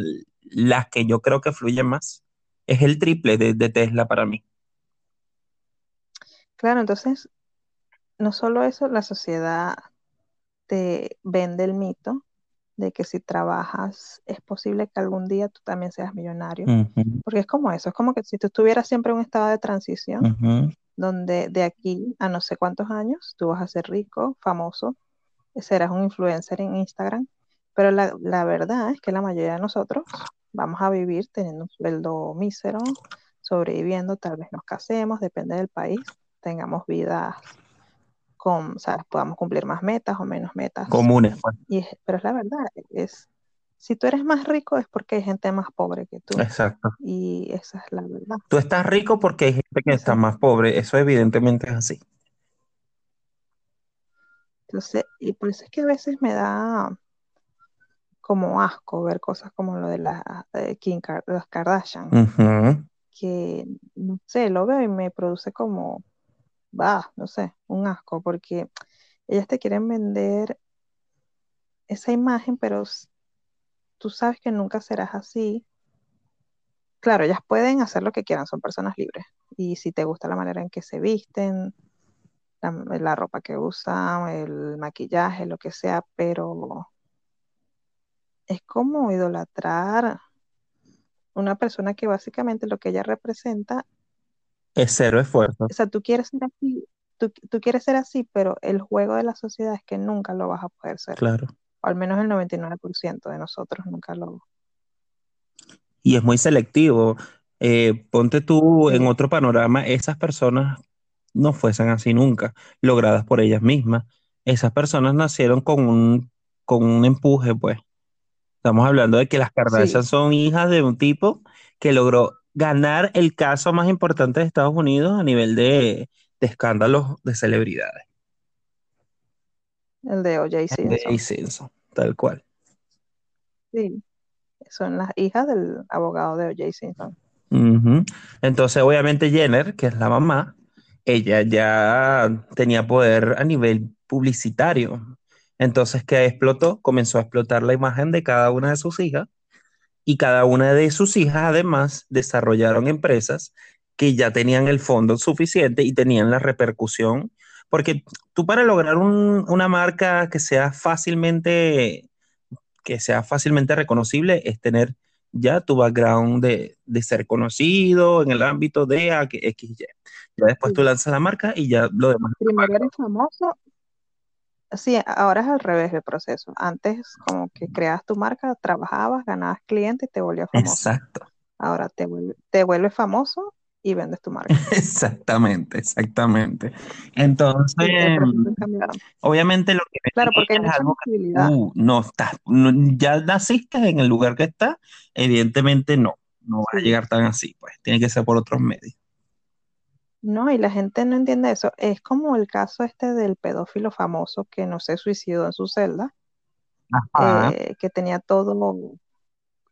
las que yo creo que fluyen más, es el triple de, de Tesla para mí. Claro, entonces, no solo eso, la sociedad te vende el mito de que si trabajas es posible que algún día tú también seas millonario. Porque es como eso, es como que si tú estuvieras siempre en un estado de transición, donde de aquí a no sé cuántos años tú vas a ser rico, famoso, serás un influencer en Instagram, pero la, la verdad es que la mayoría de nosotros vamos a vivir teniendo un sueldo mísero, sobreviviendo, tal vez nos casemos, depende del país, tengamos vidas con, o sea, podamos cumplir más metas o menos metas. Comunes, pues. Y es- pero es la verdad, es, si tú eres más rico es porque hay gente más pobre que tú. Exacto. Y esa es la verdad. Tú estás rico porque hay gente que está Exacto. más pobre. Eso evidentemente es así. Entonces, y por eso es que a veces me da como asco ver cosas como lo de la de Kim las Kardashian, Ujú. que no sé, lo veo y me produce como, va, no sé, un asco, porque ellas te quieren vender esa imagen, pero tú sabes que nunca serás así. Claro, ellas pueden hacer lo que quieran, son personas libres. Y si te gusta la manera en que se visten, la, la ropa que usan, el maquillaje, lo que sea, pero es como idolatrar una persona que básicamente lo que ella representa, Es cero esfuerzo. o sea, tú quieres ser así, tú, tú quieres ser así, pero el juego de la sociedad es que nunca lo vas a poder ser. Claro. O al menos el 99% de nosotros nunca lo... Y es muy selectivo. Eh, ponte tú en otro panorama, esas personas no fuesen así nunca, logradas por ellas mismas. Esas personas nacieron con un, con un empuje, pues. Estamos hablando de que las Kardashian sí, son hijas de un tipo que logró ganar el caso más importante de Estados Unidos a nivel de, de escándalos de celebridades. el de O.J. De Simpson. Simpson, tal cual. Sí, son las hijas del abogado de O.J. Simpson. Entonces, obviamente Jenner, que es la mamá, ella ya tenía poder a nivel publicitario. Entonces, ¿qué explotó? Comenzó a explotar la imagen de cada una de sus hijas y cada una de sus hijas además desarrollaron empresas que ya tenían el fondo suficiente y tenían la repercusión, porque tú para lograr un- una marca que sea fácilmente, que sea fácilmente reconocible es tener ya tu background de, de ser conocido en el ámbito de A- que X, Y. Ya después tú lanzas la marca y ya lo demás. Primero eres famoso. Sí, ahora es al revés el proceso. Antes como que creabas tu marca, trabajabas, ganabas clientes y te volvías famoso. Exacto, Ahora te te vuelves famoso y vendes tu marca. <laughs> exactamente, exactamente. Entonces, Sí, cambiaron. obviamente lo que Claro, porque hay es mucha algo que no estás, no- ya naciste en el lugar que estás, evidentemente no, no va a Sí. llegar tan así, pues tiene que ser por otros medios. No, y la gente no entiende eso. Es como el caso este del pedófilo famoso que no se suicidó en su celda, Ajá, eh, que tenía todo,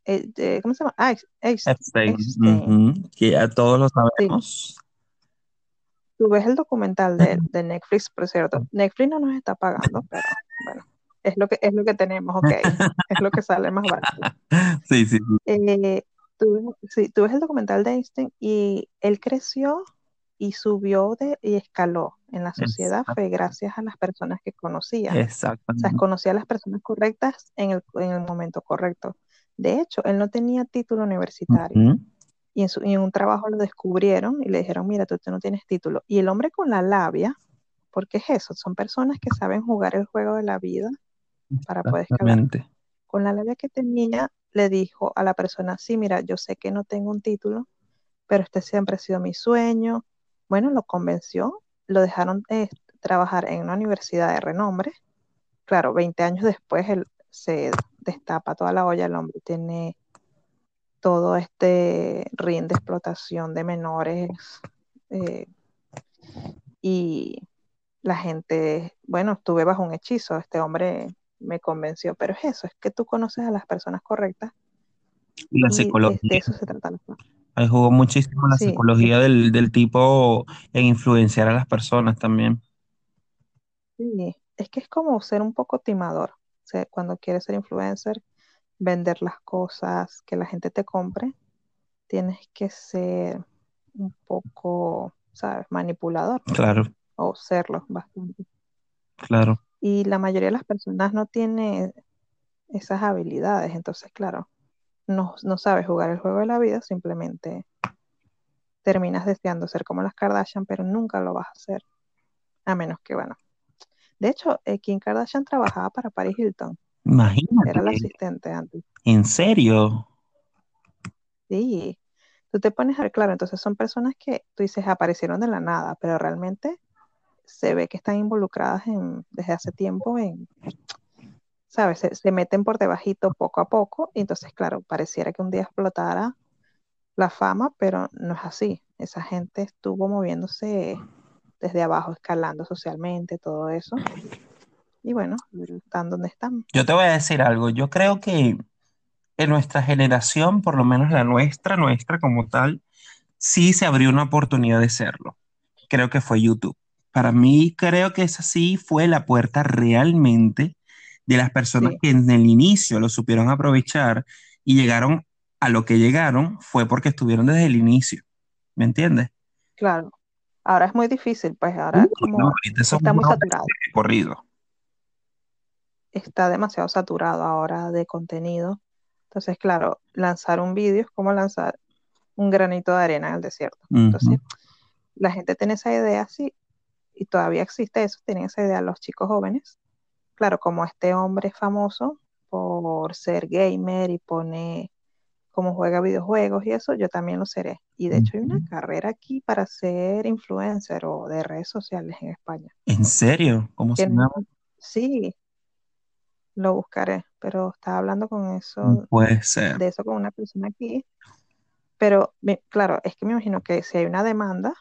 eh, eh, ¿cómo se llama? Ah, Ex- Ex- ujú, que ya todos lo Sí, sabemos. tú ves el documental de, de Netflix, por cierto. Netflix no nos está pagando, <laughs> pero bueno, es lo que, es lo que tenemos, ok. Es lo que sale más barato. <laughs> Sí, sí, sí. Eh, tú, sí, tú ves el documental de Einstein y él creció y subió de, y escaló en la sociedad fue gracias a las personas que conocía. O sea, Exactamente. conocía a las personas correctas en el, en el momento correcto. De hecho, él no tenía título universitario y en, su- y en un trabajo lo descubrieron y le dijeron, mira, tú, tú no tienes título. Y el hombre con la labia, porque es eso, son personas que saben jugar el juego de la vida para poder escalar. Exactamente. Con la labia que tenía, le dijo a la persona, sí, mira, yo sé que no tengo un título, pero este siempre ha sido mi sueño. Bueno, lo convenció, lo dejaron eh, trabajar en una universidad de renombre. Claro, 20 años después él se destapa toda la olla, el hombre tiene todo este ring de explotación de menores eh, y la gente, bueno, estuve bajo un hechizo, este hombre me convenció, pero es eso, es que tú conoces a las personas correctas la y es- de psicología. eso se trata. Ahí jugó muchísimo la Sí, psicología del, del tipo en influenciar a las personas también. sí, es que es como ser un poco timador, o sea, cuando quieres ser influencer, vender las cosas, que la gente te compre, tienes que ser un poco, ¿sabes? Manipulador Claro, o serlo bastante. claro. Y la mayoría de las personas no tiene esas habilidades, entonces, claro, no, no sabes jugar el juego de la vida, simplemente terminas deseando ser como las Kardashian, pero nunca lo vas a hacer, a menos que, bueno. De hecho, eh, Kim Kardashian trabajaba para Paris Hilton, era la Imagínate, asistente antes. en serio. Sí, tú te pones a ver, claro, entonces son personas que tú dices aparecieron de la nada, pero realmente se ve que están involucradas en, desde hace tiempo en, ¿sabes? Se, se meten por debajito poco a poco, y entonces, claro, pareciera que un día explotara la fama, pero no es así. Esa gente estuvo moviéndose desde abajo, escalando socialmente, todo eso. Y bueno, están donde están. Yo te voy a decir algo, yo creo que en nuestra generación, por lo menos la nuestra, nuestra como tal, sí se abrió una oportunidad de serlo. Creo que fue YouTube. Para mí, creo que esa sí fue la puerta realmente de las personas Sí, que en el inicio lo supieron aprovechar y llegaron a lo que llegaron, fue porque estuvieron desde el inicio. ¿Me entiendes? claro. Ahora es muy difícil, pues ahora como está muy saturado, de corrido. está demasiado saturado ahora de contenido. Entonces, claro, lanzar un vídeo es como lanzar un granito de arena en el desierto. Entonces, la gente tiene esa idea, sí, y todavía existe eso, tienen esa idea los chicos jóvenes. Claro, como este hombre es famoso por ser gamer y pone cómo juega videojuegos y eso, yo también lo seré. Y de hecho hay una carrera aquí para ser influencer o de redes sociales en España. ¿En serio? ¿Cómo se llama? sí, lo buscaré, pero estaba hablando con No eso, puede ser. de eso con una persona aquí. Pero claro, es que me imagino que si hay una demanda,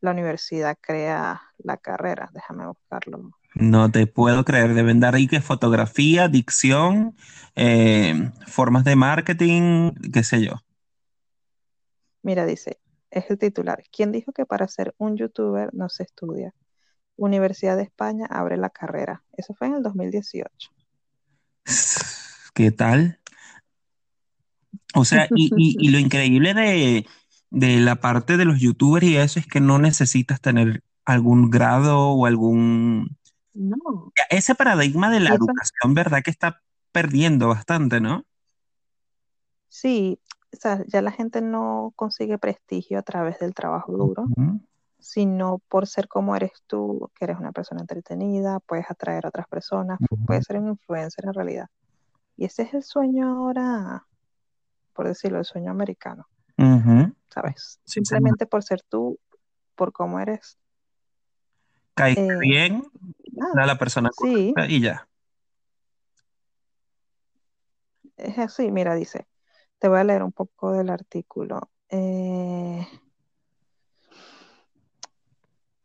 la universidad crea la carrera. Déjame buscarlo. No te puedo creer. Deben dar ahí que fotografía, dicción, eh, formas de marketing, qué sé yo. Mira, dice, es el titular. ¿Quién dijo que para ser un youtuber no se estudia? Universidad de España abre la carrera. Eso fue en el 2018. <sighs> ¿Qué tal? O sea, y, y- y lo increíble de, de la parte de los youtubers y eso es que no necesitas tener algún grado o algún... No, Ese paradigma de la eso educación, ¿verdad? Que está perdiendo bastante, ¿no? sí, o sea, ya la gente no consigue prestigio a través del trabajo duro, sino por ser como eres tú, que eres una persona entretenida, puedes atraer a otras personas, puedes ser un influencer en realidad. Y ese es el sueño ahora, por decirlo, el sueño americano. ¿sabes? Sí. Simplemente por ser tú, por cómo eres. Caíste eh, bien, da la persona sí, y ya. es así. Mira, dice, te voy a leer un poco del artículo. Eh,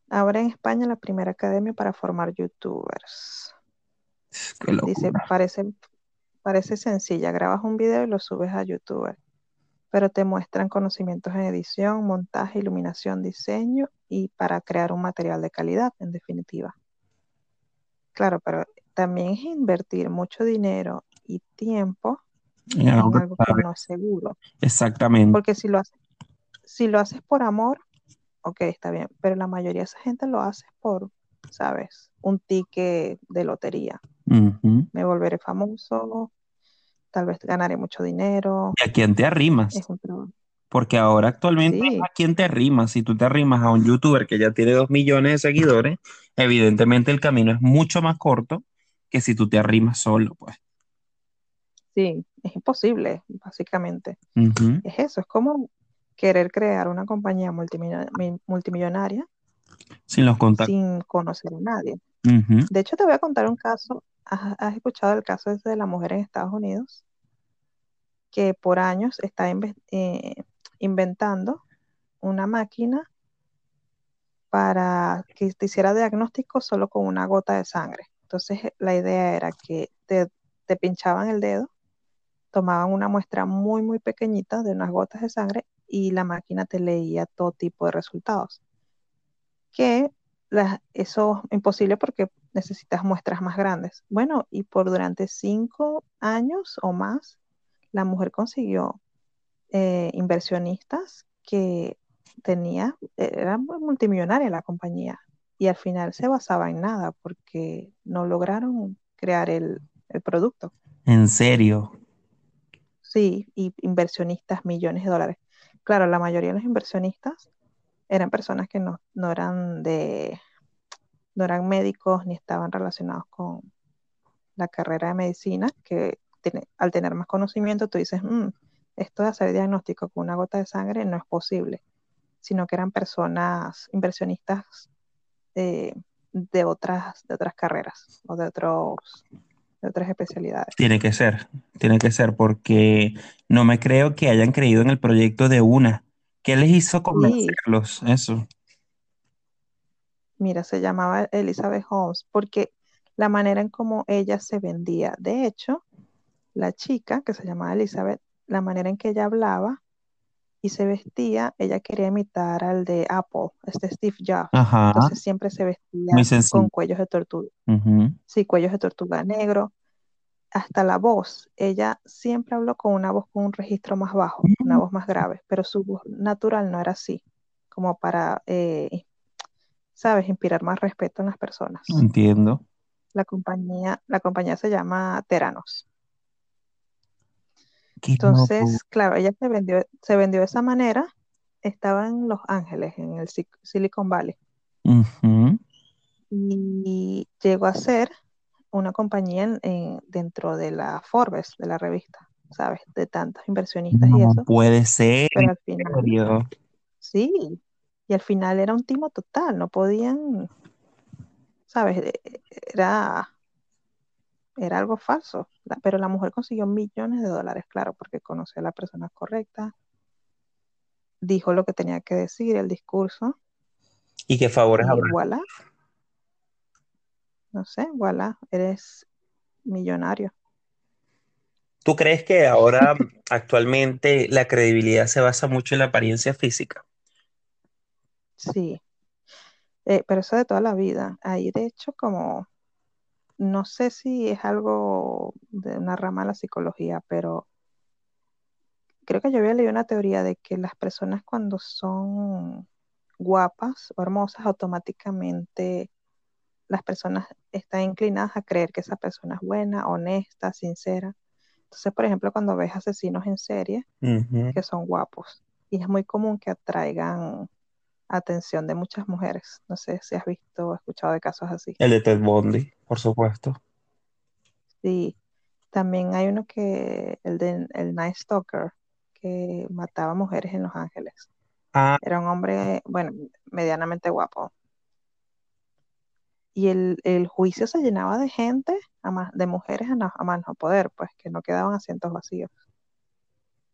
abre en España la primera academia para formar youtubers. Dice, parece, parece sencilla, grabas un video y lo subes a YouTube, pero te muestran conocimientos en edición, montaje, iluminación, diseño y para crear un material de calidad, en definitiva. Claro, pero también es invertir mucho dinero y tiempo En algo que algo que sabe. no es seguro. Exactamente. Porque si lo haces, si lo haces por amor, ok, está bien, pero la mayoría de esa gente lo hace por, ¿sabes? Un ticket de lotería. Me volveré famoso, tal vez ganaré mucho dinero, ¿Y a quién te arrimas? es un trabajo. Porque ahora actualmente Sí, a quién te arrimas. Si tú te arrimas a un youtuber que ya tiene dos millones de seguidores, evidentemente el camino es mucho más corto que si tú te arrimas solo, pues. sí, es imposible, básicamente. Es eso, es como querer crear una compañía multimillonaria, multimillonaria Sin los contactos. sin conocer a nadie. De hecho, te voy a contar un caso. ¿Has, has escuchado el caso de la mujer en Estados Unidos? Que por años está eh, inventando una máquina para que te hiciera diagnóstico solo con una gota de sangre. Entonces, la idea era que te, pinchaban el dedo, tomaban una muestra muy, muy pequeñita de unas gotas de sangre y la máquina te leía todo tipo de resultados. Que eso es imposible porque necesitas muestras más grandes. Bueno, y por durante cinco años o más, la mujer consiguió eh, inversionistas que tenía, era muy multimillonaria la compañía y al final se basaba en nada porque no lograron crear el, el producto. En serio. Sí, y inversionistas, millones de dólares. Claro, la mayoría de los inversionistas eran personas que no, no eran de, no eran médicos ni estaban relacionados con la carrera de medicina, que tiene- al tener más conocimiento tú dices, "Mm, esto de hacer diagnóstico con una gota de sangre no es posible, sino que eran personas inversionistas eh, de, otras, de otras carreras o de, otros, de otras especialidades. Tiene que ser, tiene que ser, porque no me creo que hayan creído en el proyecto de una. ¿Qué les hizo Sí, convencerlos? Eso. mira, se llamaba Elizabeth Holmes porque la manera en cómo ella se vendía. De hecho, la chica que se llamaba Elizabeth, la manera en que ella hablaba y se vestía, ella quería imitar al de Apple, este Steve Jobs. Ajá, Entonces siempre se vestía con cuellos de tortuga, sí, cuellos de tortuga negro. Hasta la voz, ella siempre habló con una voz con un registro más bajo, una voz más grave, pero su voz natural no era así, como para, eh, ¿sabes?, inspirar más respeto en las personas. Entiendo. La compañía, la compañía se llama Teranos. Entonces, claro, ella se vendió, se vendió de esa manera. Estaba en Los Ángeles, en el Silicon Valley, y llegó a ser una compañía en- en- dentro de la Forbes, de la revista, ¿sabes? De tantos inversionistas y eso. puede ser, Pero al final, serio. sí, y al final era un timo total, no podían, ¿sabes? E- e- Era, era algo falso. Pero la mujer consiguió millones de dólares, claro, porque conoció a la persona correcta, dijo lo que tenía que decir, el discurso, ¿Y qué favores habrá? voilà, no sé, voilà, eres millonario. ¿Tú crees que ahora, <laughs> actualmente, la credibilidad se basa mucho en la apariencia física? Sí, Eh, pero eso de toda la vida. Ahí, de hecho, como, no sé si es algo de una rama de la psicología, pero creo que yo había leído una teoría de que las personas cuando son guapas o hermosas, automáticamente las personas están inclinadas a creer que esa persona es buena, honesta, sincera. Entonces, por ejemplo, cuando ves asesinos en serie que son guapos, y es muy común que atraigan atención de muchas mujeres. No sé si has visto o escuchado de casos así. El de Ted Bundy, por supuesto. Sí, también hay uno que, el de el Night Stalker, que mataba mujeres en Los Ángeles. Ah, Era un hombre, bueno, medianamente guapo. Y el, el juicio se llenaba de gente, a más, de mujeres a, no- a más no poder, pues que no quedaban asientos vacíos.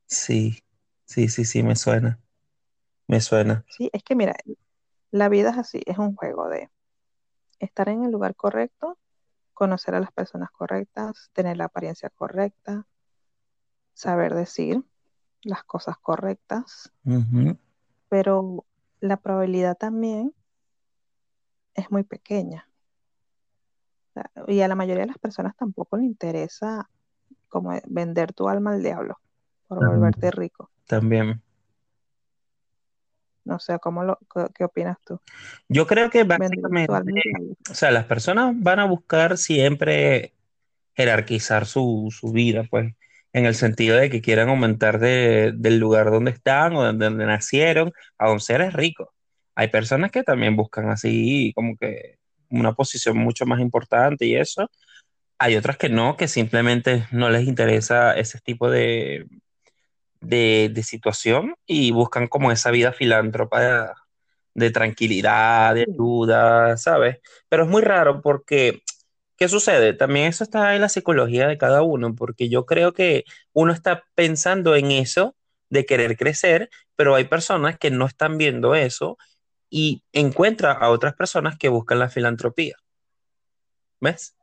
sí, sí, sí, sí, me suena, me suena. Sí, es que mira, la vida es así, es un juego de estar en el lugar correcto, conocer a las personas correctas, tener la apariencia correcta, saber decir las cosas correctas, pero la probabilidad también es muy pequeña. Y a la mayoría de las personas tampoco le interesa como vender tu alma al diablo por volverte rico. también. No sé, ¿cómo lo, qué, opinas tú? Yo creo que básicamente, o sea, las personas van a buscar siempre jerarquizar su, su vida, pues, en el sentido de que quieran aumentar de- del lugar donde están o donde, donde nacieron a un ser rico. Hay personas que también buscan así como que una posición mucho más importante y eso. Hay otras que no, que simplemente no les interesa ese tipo de, de, de situación y buscan como esa vida filántropa de, de tranquilidad, de ayuda, ¿sabes? Pero es muy raro porque, ¿qué sucede? También eso está en la psicología de cada uno, porque yo creo que uno está pensando en eso de querer crecer, pero hay personas que no están viendo eso y encuentra a otras personas que buscan la filantropía, ¿ves?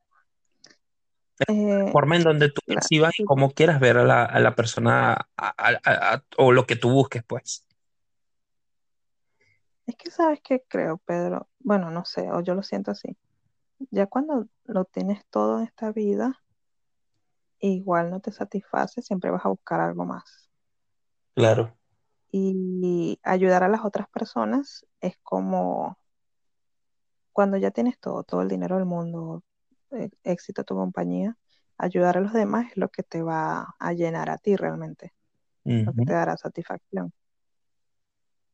Eh, Forma en donde tú percibas y sí. cómo quieras ver a la, a la persona a- a- o lo que tú busques, pues. Es que sabes qué creo, Pedro. Bueno, no sé, o yo lo siento así. Ya cuando lo tienes todo en esta vida, igual no te satisface, siempre vas a buscar algo más. Claro. Y ayudar a las otras personas es como cuando ya tienes todo, todo el dinero del mundo, éxito tu compañía, ayudar a los demás es lo que te va a llenar a ti realmente, lo que te dará satisfacción.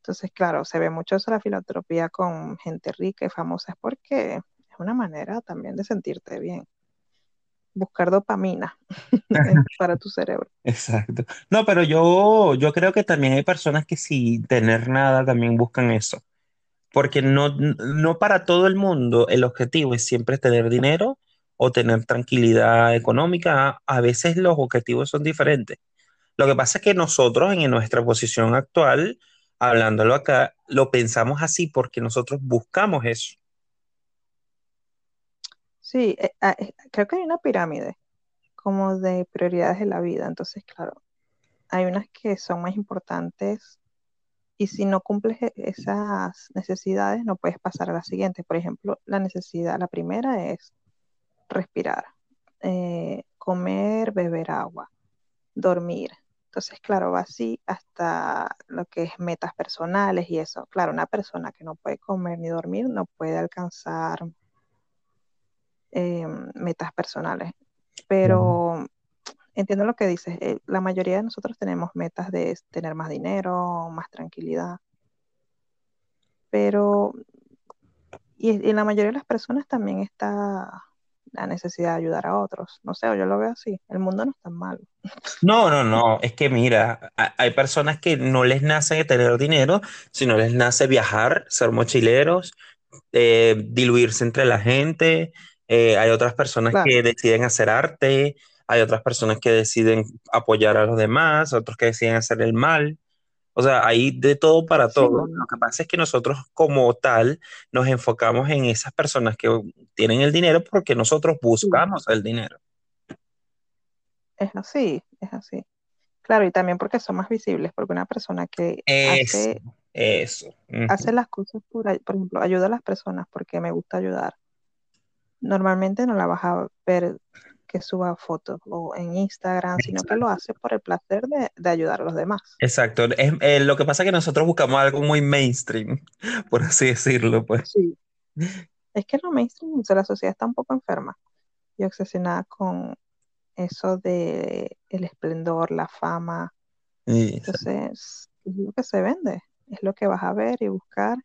Entonces, claro, se ve mucho eso la filantropía con gente rica y famosa, es porque es una manera también de sentirte bien. buscar dopamina <laughs> <laughs> para tu cerebro. Exacto. No, pero yo, yo creo que también hay personas que sin tener nada también buscan eso. Porque no, no para todo el mundo el objetivo es siempre tener dinero o tener tranquilidad económica. A veces los objetivos son diferentes. Lo que pasa es que nosotros en nuestra posición actual, hablándolo acá, lo pensamos así porque nosotros buscamos eso. Sí, eh, ah, eh, creo que hay una pirámide como de prioridades de la vida. Entonces, claro, hay unas que son más importantes y si no cumples e, esas necesidades, no puedes pasar a la siguiente. Por ejemplo, la necesidad, la primera es respirar, eh, comer, beber agua, dormir. Entonces, claro, va así hasta lo que es metas personales y eso. Claro, una persona que no puede comer ni dormir no puede alcanzar em, metas personales. Pero entiendo lo que dices. Eh, la mayoría de nosotros tenemos metas de tener más dinero, más tranquilidad. Pero, y, en la mayoría de las personas también está la necesidad de ayudar a otros. No sé, yo lo veo así. El mundo no es tan malo. No, no, no. Es que mira, hay personas que no les nace tener dinero, sino les nace viajar, ser mochileros, eh, diluirse entre la gente. Eh, hay otras personas que deciden hacer arte, hay otras personas que deciden apoyar a los demás, otros que deciden hacer el mal. O sea, hay de todo para todo. Lo que pasa es que nosotros como tal nos enfocamos en esas personas que tienen el dinero porque nosotros buscamos el dinero. Es así, es así. Claro, y también porque son más visibles, porque una persona que hace, eso. hace las cosas por, por ejemplo, ayuda a las personas porque me gusta ayudar. Normalmente no la vas a ver que suba fotos o en Instagram, sino que lo hace por el placer de, ayudar a los demás. Exacto. Es, eh, lo que pasa es que nosotros buscamos algo muy mainstream, <laughs> por así decirlo, pues. Sí. Es que lo mainstream, o la sociedad está un poco enferma y obsesionada con eso de el esplendor, la fama. Entonces, es lo que se vende, es lo que vas a ver y buscar.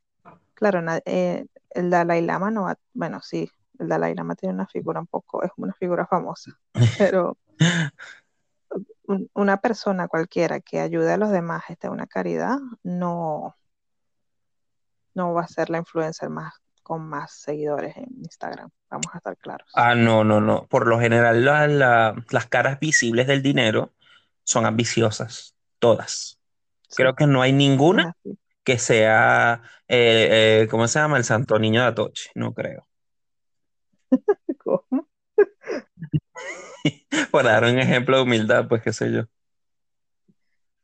Claro, eh, el Dalai Lama no va, bueno, sí, el Dalai Lama tiene una figura un poco, es una figura famosa, <laughs> pero una persona cualquiera que ayude a los demás, esté una caridad, no, no va a ser la influencer más con más seguidores en Instagram, vamos a estar claros. Ah, no, no, no. Por lo general las caras visibles del dinero son ambiciosas, todas. Creo que no hay ninguna que sea, eh, eh, ¿cómo se llama? El Santo Niño de Atoche, no creo. <laughs> ¿Cómo? <laughs> Por dar un ejemplo de humildad, pues qué sé yo.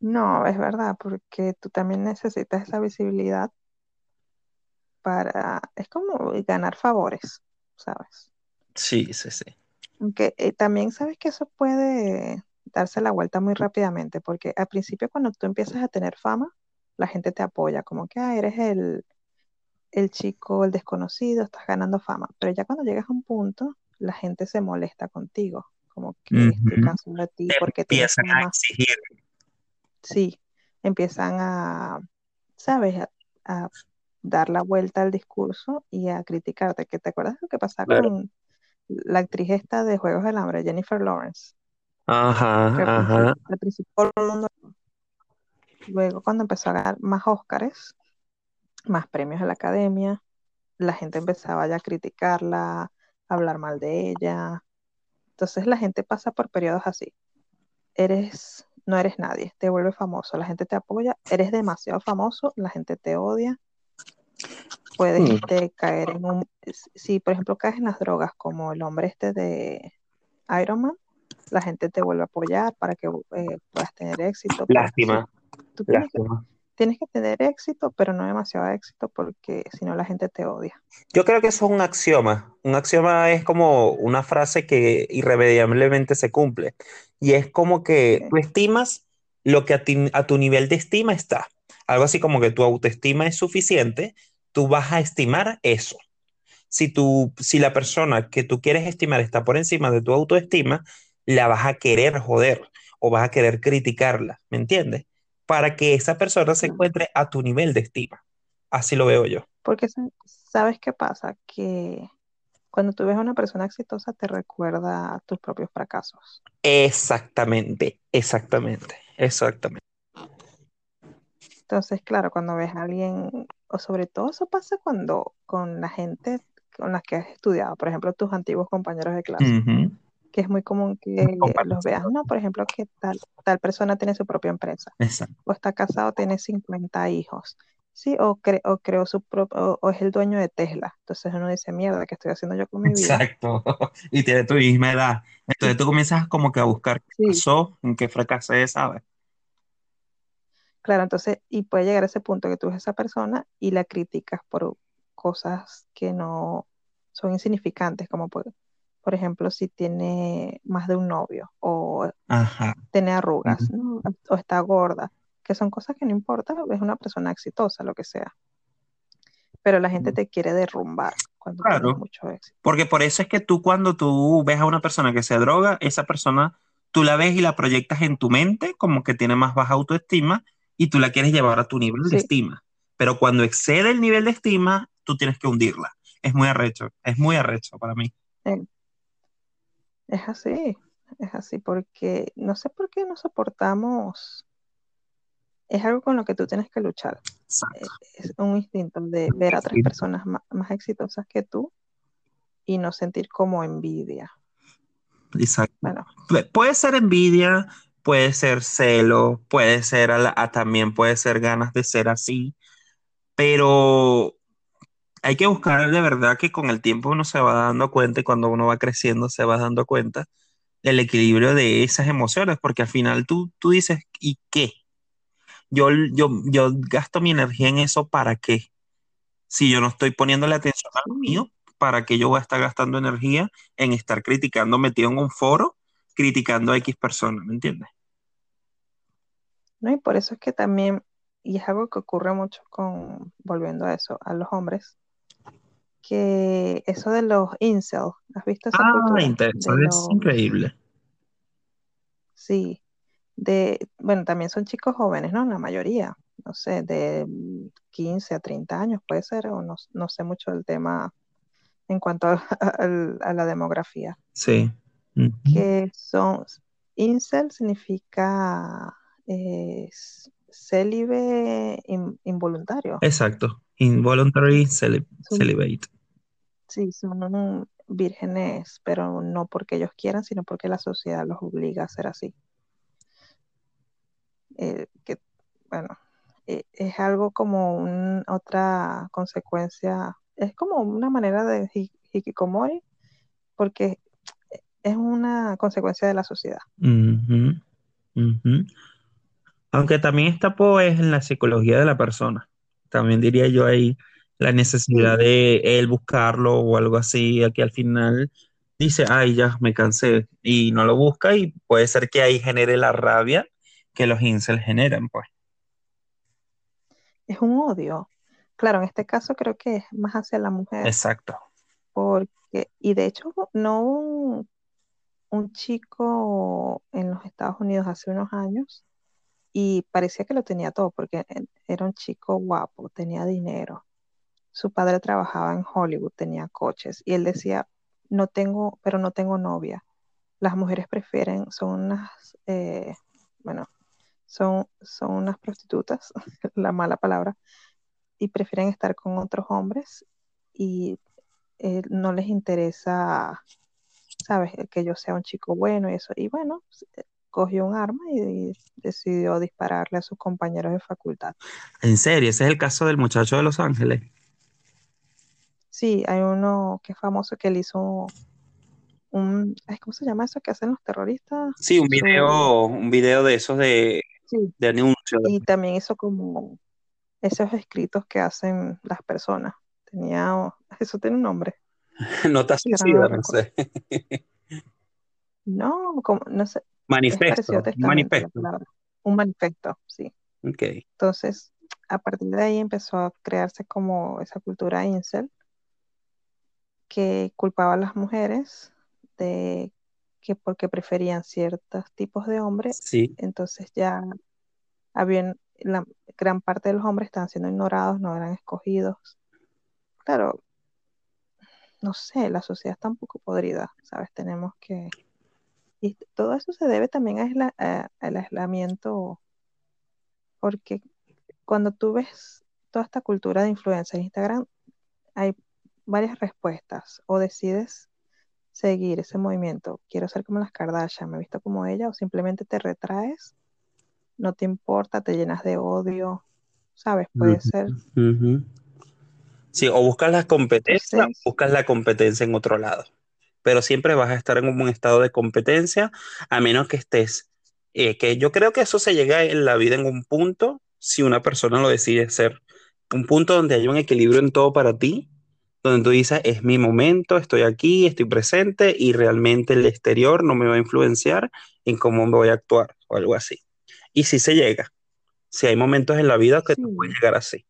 No, es verdad, porque tú también necesitas esa visibilidad para, es como ganar favores, ¿sabes? Sí, sí, sí. Aunque eh, también sabes que eso puede darse la vuelta muy rápidamente, porque al principio cuando tú empiezas a tener fama, la gente te apoya, como que ah, eres el, el chico, el desconocido, estás ganando fama. Pero ya cuando llegas a un punto, la gente se molesta contigo, como que estoy cansado de ti porque te empiezan a exigir. Sí, empiezan a, ¿sabes? A, dar la vuelta al discurso y a criticarte. ¿Que te acuerdas de lo que pasaba con la actriz esta de Juegos del Hambre, Jennifer Lawrence? Ajá, ajá. Al principio todo el mundo. Luego, cuando empezó a ganar más Óscares, más premios a la academia, la gente empezaba ya a criticarla, a hablar mal de ella. Entonces la gente pasa por periodos así. Eres, no eres nadie, te vuelves famoso, la gente te apoya, eres demasiado famoso, la gente te odia. Puedes mm. este, caer en un, si por ejemplo caes en las drogas como el hombre este de Iron Man, la gente te vuelve a apoyar para que eh, puedas tener éxito. Lástima. Lástima tienes que tener éxito, pero no demasiado éxito porque si no la gente te odia. Yo creo que eso es un axioma. Un axioma es como una frase que irremediablemente se cumple. Y es como que tú estimas lo que a, tu nivel de estima está. Algo así como que tu autoestima es suficiente, tú vas a estimar eso. Si, tú, si la persona que tú quieres estimar está por encima de tu autoestima, la vas a querer joder o vas a querer criticarla, ¿me entiendes? Para que esa persona se encuentre a tu nivel de estima. Así lo veo yo. Porque sabes qué pasa, que Cuando tú ves a una persona exitosa, te recuerda tus propios fracasos. Exactamente, exactamente, exactamente. Entonces, claro, cuando ves a alguien, o sobre todo eso pasa cuando con la gente con la que has estudiado, por ejemplo, tus antiguos compañeros de clase, que es muy común que los veas, no, por ejemplo, que tal, tal persona tiene su propia empresa, Exacto. o está casado, tiene 50 hijos, sí, o, cre- o creó su propio, o, o es el dueño de Tesla. Entonces uno dice, mierda, ¿qué estoy haciendo yo con mi vida? Exacto. <laughs> Y tiene tu misma edad. Entonces tú comienzas como que a buscar qué Sí, pasó, en qué fracasé, ¿sabes? claro, entonces, y puede llegar a ese punto que tú ves a esa persona y la criticas por cosas que no son insignificantes, como por, por ejemplo, si tiene más de un novio o Ajá. tiene arrugas, ¿no? O está gorda, que son cosas que no importa, es una persona exitosa, lo que sea. Pero la gente te quiere derrumbar cuando tienes Claro. mucho éxito. Porque por eso es que tú cuando tú ves a una persona que se droga, esa persona tú la ves y la proyectas en tu mente como que tiene más baja autoestima y tú la quieres llevar a tu nivel de estima. Pero cuando excede el nivel de estima, tú tienes que hundirla. Es muy arrecho, es muy arrecho para mí. Es así, es así, porque no sé por qué no soportamos, es algo con lo que tú tienes que luchar. Exacto. Eh, Es un instinto de ver a otras personas más, exitosas que tú y no sentir como envidia. Exacto. Bueno, Pu- Puede ser envidia, puede ser celo, puede ser a la- a también puede ser ganas de ser así, pero hay que buscar de verdad que con el tiempo uno se va dando cuenta y cuando uno va creciendo se va dando cuenta del equilibrio de esas emociones, porque al final tú, tú dices, ¿y qué? Yo, yo, yo gasto mi energía en eso para qué? Si yo no estoy poniéndole atención a lo mío, ¿para qué yo voy a estar gastando energía en estar criticando, metido en un foro, criticando a X personas, ¿me entiendes? ¿no? Y por eso es que también, y es algo que ocurre mucho con, volviendo a eso, a los hombres, que eso de los incel, ¿has visto esa Ah, interesante, es los, increíble. sí, de, bueno, también son chicos jóvenes, ¿no? La mayoría, no sé, de 15 a 30 años puede ser, o no, no sé mucho del tema en cuanto a, a- a la demografía, Sí. Que son, incel significa eh, célibe in- involuntario. Exacto. Involuntary celibate. sí, son vírgenes, pero no porque ellos quieran, sino porque la sociedad los obliga a ser así. Eh, que, bueno, eh, es algo como un- otra consecuencia, es como una manera de hi- hikikomori, porque es una consecuencia de la sociedad. Aunque también está pues en la psicología de la persona. También diría yo ahí la necesidad Sí, de él buscarlo o algo así, que al final dice, ay, ya me cansé y no lo busca y puede ser que ahí genere la rabia que los incels generan, pues. es un odio. Claro, en este caso creo que es más hacia la mujer, Exacto. porque, y de hecho, no hubo un, un chico en los Estados Unidos hace unos años y parecía que lo tenía todo, porque e- era un chico guapo, tenía dinero. Su padre trabajaba en Hollywood, tenía coches, y él decía, no tengo, pero no tengo novia. Las mujeres prefieren, son unas, eh, bueno, son, son unas prostitutas, <laughs> la mala palabra, y prefieren estar con otros hombres y eh, no les interesa, sabes, que yo sea un chico bueno y eso. Y bueno, eh, cogió un arma y, y decidió dispararle a sus compañeros de facultad. En serio, ese es el caso del muchacho de Los Ángeles. Sí, hay uno que es famoso que él hizo un, ay, ¿cómo se llama eso que hacen los terroristas? Sí, un video, un video de esos de, sí, de anuncio. y también hizo como esos escritos que hacen las personas. Tenía, <laughs> eso tiene un nombre, Nota que ahora no lo suicida, no recuerdo. sé. <laughs> No, como, no sé, Manifesto, un manifesto. Un manifesto, sí. Entonces, a partir de ahí empezó a crearse como esa cultura incel que culpaba a las mujeres de que porque preferían ciertos tipos de hombres, Sí, entonces ya habían, la gran parte de los hombres estaban siendo ignorados, no eran escogidos. Claro, no sé, la sociedad está un poco podrida, ¿sabes? Tenemos que... Y todo eso se debe también al aislamiento, porque cuando tú ves toda esta cultura de influencia en Instagram, hay varias respuestas, o decides seguir ese movimiento, quiero ser como las Kardashian, me he visto como ella, o simplemente te retraes, no te importa, te llenas de odio, ¿sabes? Puede ser. Sí, o buscas la competencia, buscas la competencia en otro lado. Pero siempre vas a estar en un estado de competencia, a menos que estés, eh, que yo creo que eso se llega en la vida en un punto, si una persona lo decide ser, un punto donde hay un equilibrio en todo para ti, donde tú dices, es mi momento, estoy aquí, estoy presente y realmente el exterior no me va a influenciar en cómo me voy a actuar o algo así. Y si se llega, si hay momentos en la vida que tú puedes llegar así.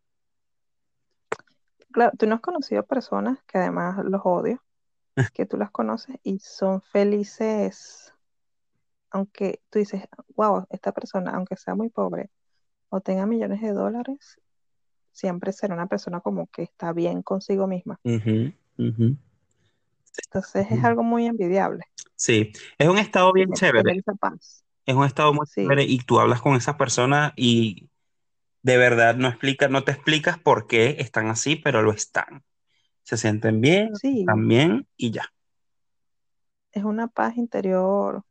Claro, tú no has conocido personas que además los odio, que tú las conoces y son felices, aunque tú dices, wow, esta persona, aunque sea muy pobre o tenga millones de dólares, siempre será una persona como que está bien consigo misma. Entonces es algo muy envidiable. Sí, es un estado bien chévere. Es un estado muy chévere y tú hablas con esas personas y de verdad no explica, no te explicas por qué están así, pero lo están. Se sienten bien, sí. bien y ya. Es una paz interior,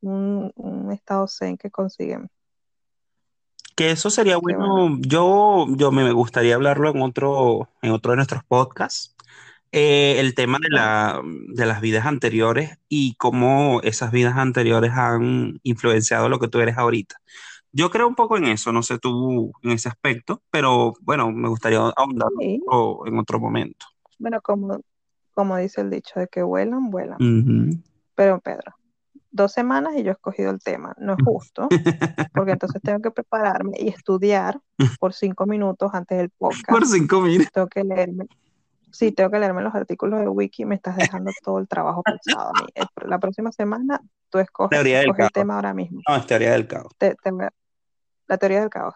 un, un estado zen que consiguen. Que eso sería bueno. Yo, yo me gustaría hablarlo en otro, en otro de nuestros podcasts. Eh, el tema de, la, de las vidas anteriores y cómo esas vidas anteriores han influenciado lo que tú eres ahorita. Yo creo un poco en eso, no sé tú en ese aspecto, pero bueno, me gustaría ahondar en otro momento. Bueno, como, como dice el dicho, de que vuelan, vuelan. Pero Pedro, dos semanas y yo he escogido el tema. No es justo, <laughs> porque entonces tengo que prepararme y estudiar por cinco minutos antes del podcast. Por cinco minutos. Tengo que leerme. Sí, tengo que leerme los artículos de Wiki, me estás dejando todo el trabajo pesado a mí. La próxima semana tú escoges, el tema ahora mismo. No, es teoría del caos. la teoría del caos.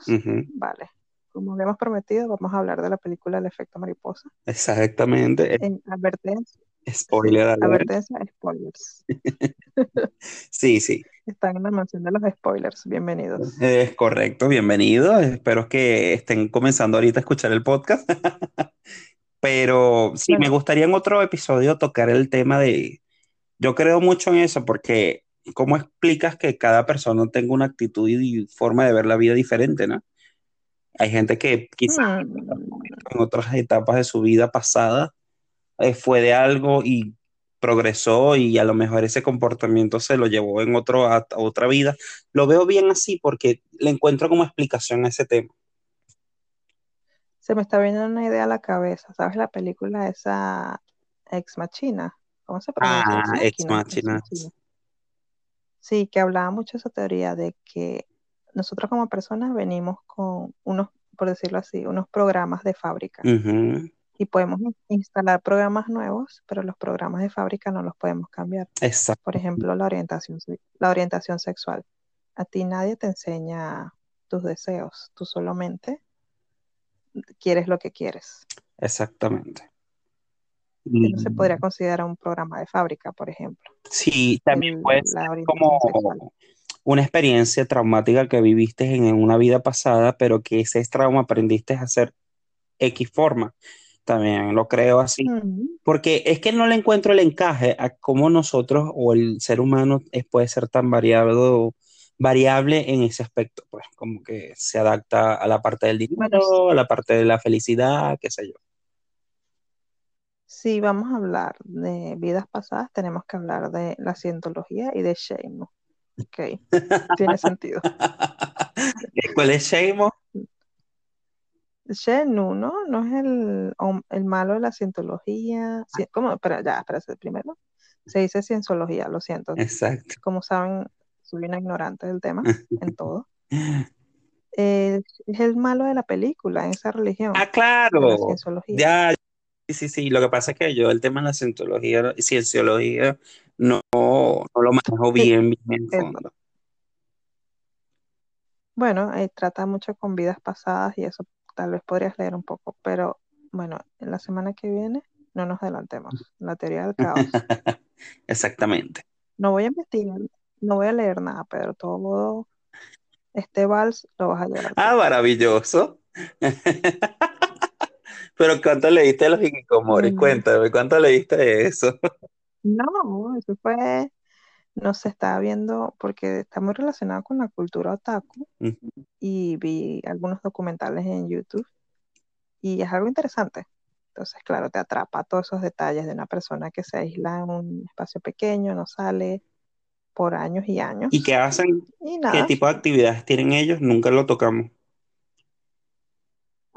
Vale. Como habíamos prometido, vamos a hablar de la película El efecto mariposa. Exactamente. En advertencia Spoiler Advertencia, spoilers. <laughs> sí, sí. Están en la mansión de los spoilers. Bienvenidos. Es correcto, bienvenidos. Espero que estén comenzando ahorita a escuchar el podcast. <laughs> Pero sí, me gustaría en otro episodio tocar el tema de... Yo creo mucho en eso porque ¿cómo explicas que cada persona tenga una actitud y forma de ver la vida diferente, no? Hay gente que quizás mm. en otras etapas de su vida pasada eh, fue de algo y progresó y a lo mejor ese comportamiento se lo llevó en otro, a, otra vida. Lo veo bien así porque le encuentro como explicación a ese tema. Se me está viendo una idea a la cabeza, ¿sabes la película esa Ex Machina? ¿Cómo se pronuncia? Ah, Ex Machina. Sí, que hablaba mucho de esa teoría de que nosotros como personas venimos con unos, por decirlo así, unos programas de fábrica y podemos instalar programas nuevos, pero los programas de fábrica no los podemos cambiar. Exacto. Por ejemplo, la orientación, la orientación sexual. A ti nadie te enseña tus deseos, tú solamente quieres lo que quieres. Exactamente. no se podría considerar un programa de fábrica, por ejemplo. Sí, también puede ser como una experiencia traumática que viviste en, una vida pasada, pero que ese trauma aprendiste a hacer X forma también lo creo así, porque es que no le encuentro el encaje a cómo nosotros o el ser humano es, puede ser tan variable, variable en ese aspecto, pues como que se adapta a la parte del dinero, a la parte de la felicidad, qué sé yo. Si vamos a hablar de vidas pasadas, tenemos que hablar de la cientología y de Sheimo. Ok, tiene sentido. <laughs> ¿Cuál es Sheimo? Shenu, ¿no? No es el, el malo de la cientología. ¿Cómo? Espera, ya, espera, primero. Se dice cienciología, lo siento. Exacto. Como saben, soy una ignorante del tema, <laughs> en todo. es el malo de la película, en esa religión. Ah, claro. Ya, sí, sí, sí. Lo que pasa es que yo el tema de la cientología y cienciología no, no lo manejo bien, bien en fondo. Bueno, eh, trata mucho con vidas pasadas y eso tal vez podrías leer un poco, pero bueno, en la semana que viene, no nos adelantemos. La teoría del caos. <laughs> Exactamente. No voy a investigar, no voy a leer nada, pero todo este vals lo vas a llevar. Ah, maravilloso. <laughs> Pero ¿cuánto leíste de los Hikikomori? Cuéntame, ¿cuánto leíste de eso? No, eso fue, no se estaba viendo porque está muy relacionado con la cultura otaku y vi algunos documentales en YouTube y es algo interesante. Entonces, claro, te atrapa todos esos detalles de una persona que se aísla en un espacio pequeño, no sale por años y años. ¿Y qué hacen? Y ¿Qué nada, tipo de actividades tienen ellos? Nunca lo tocamos.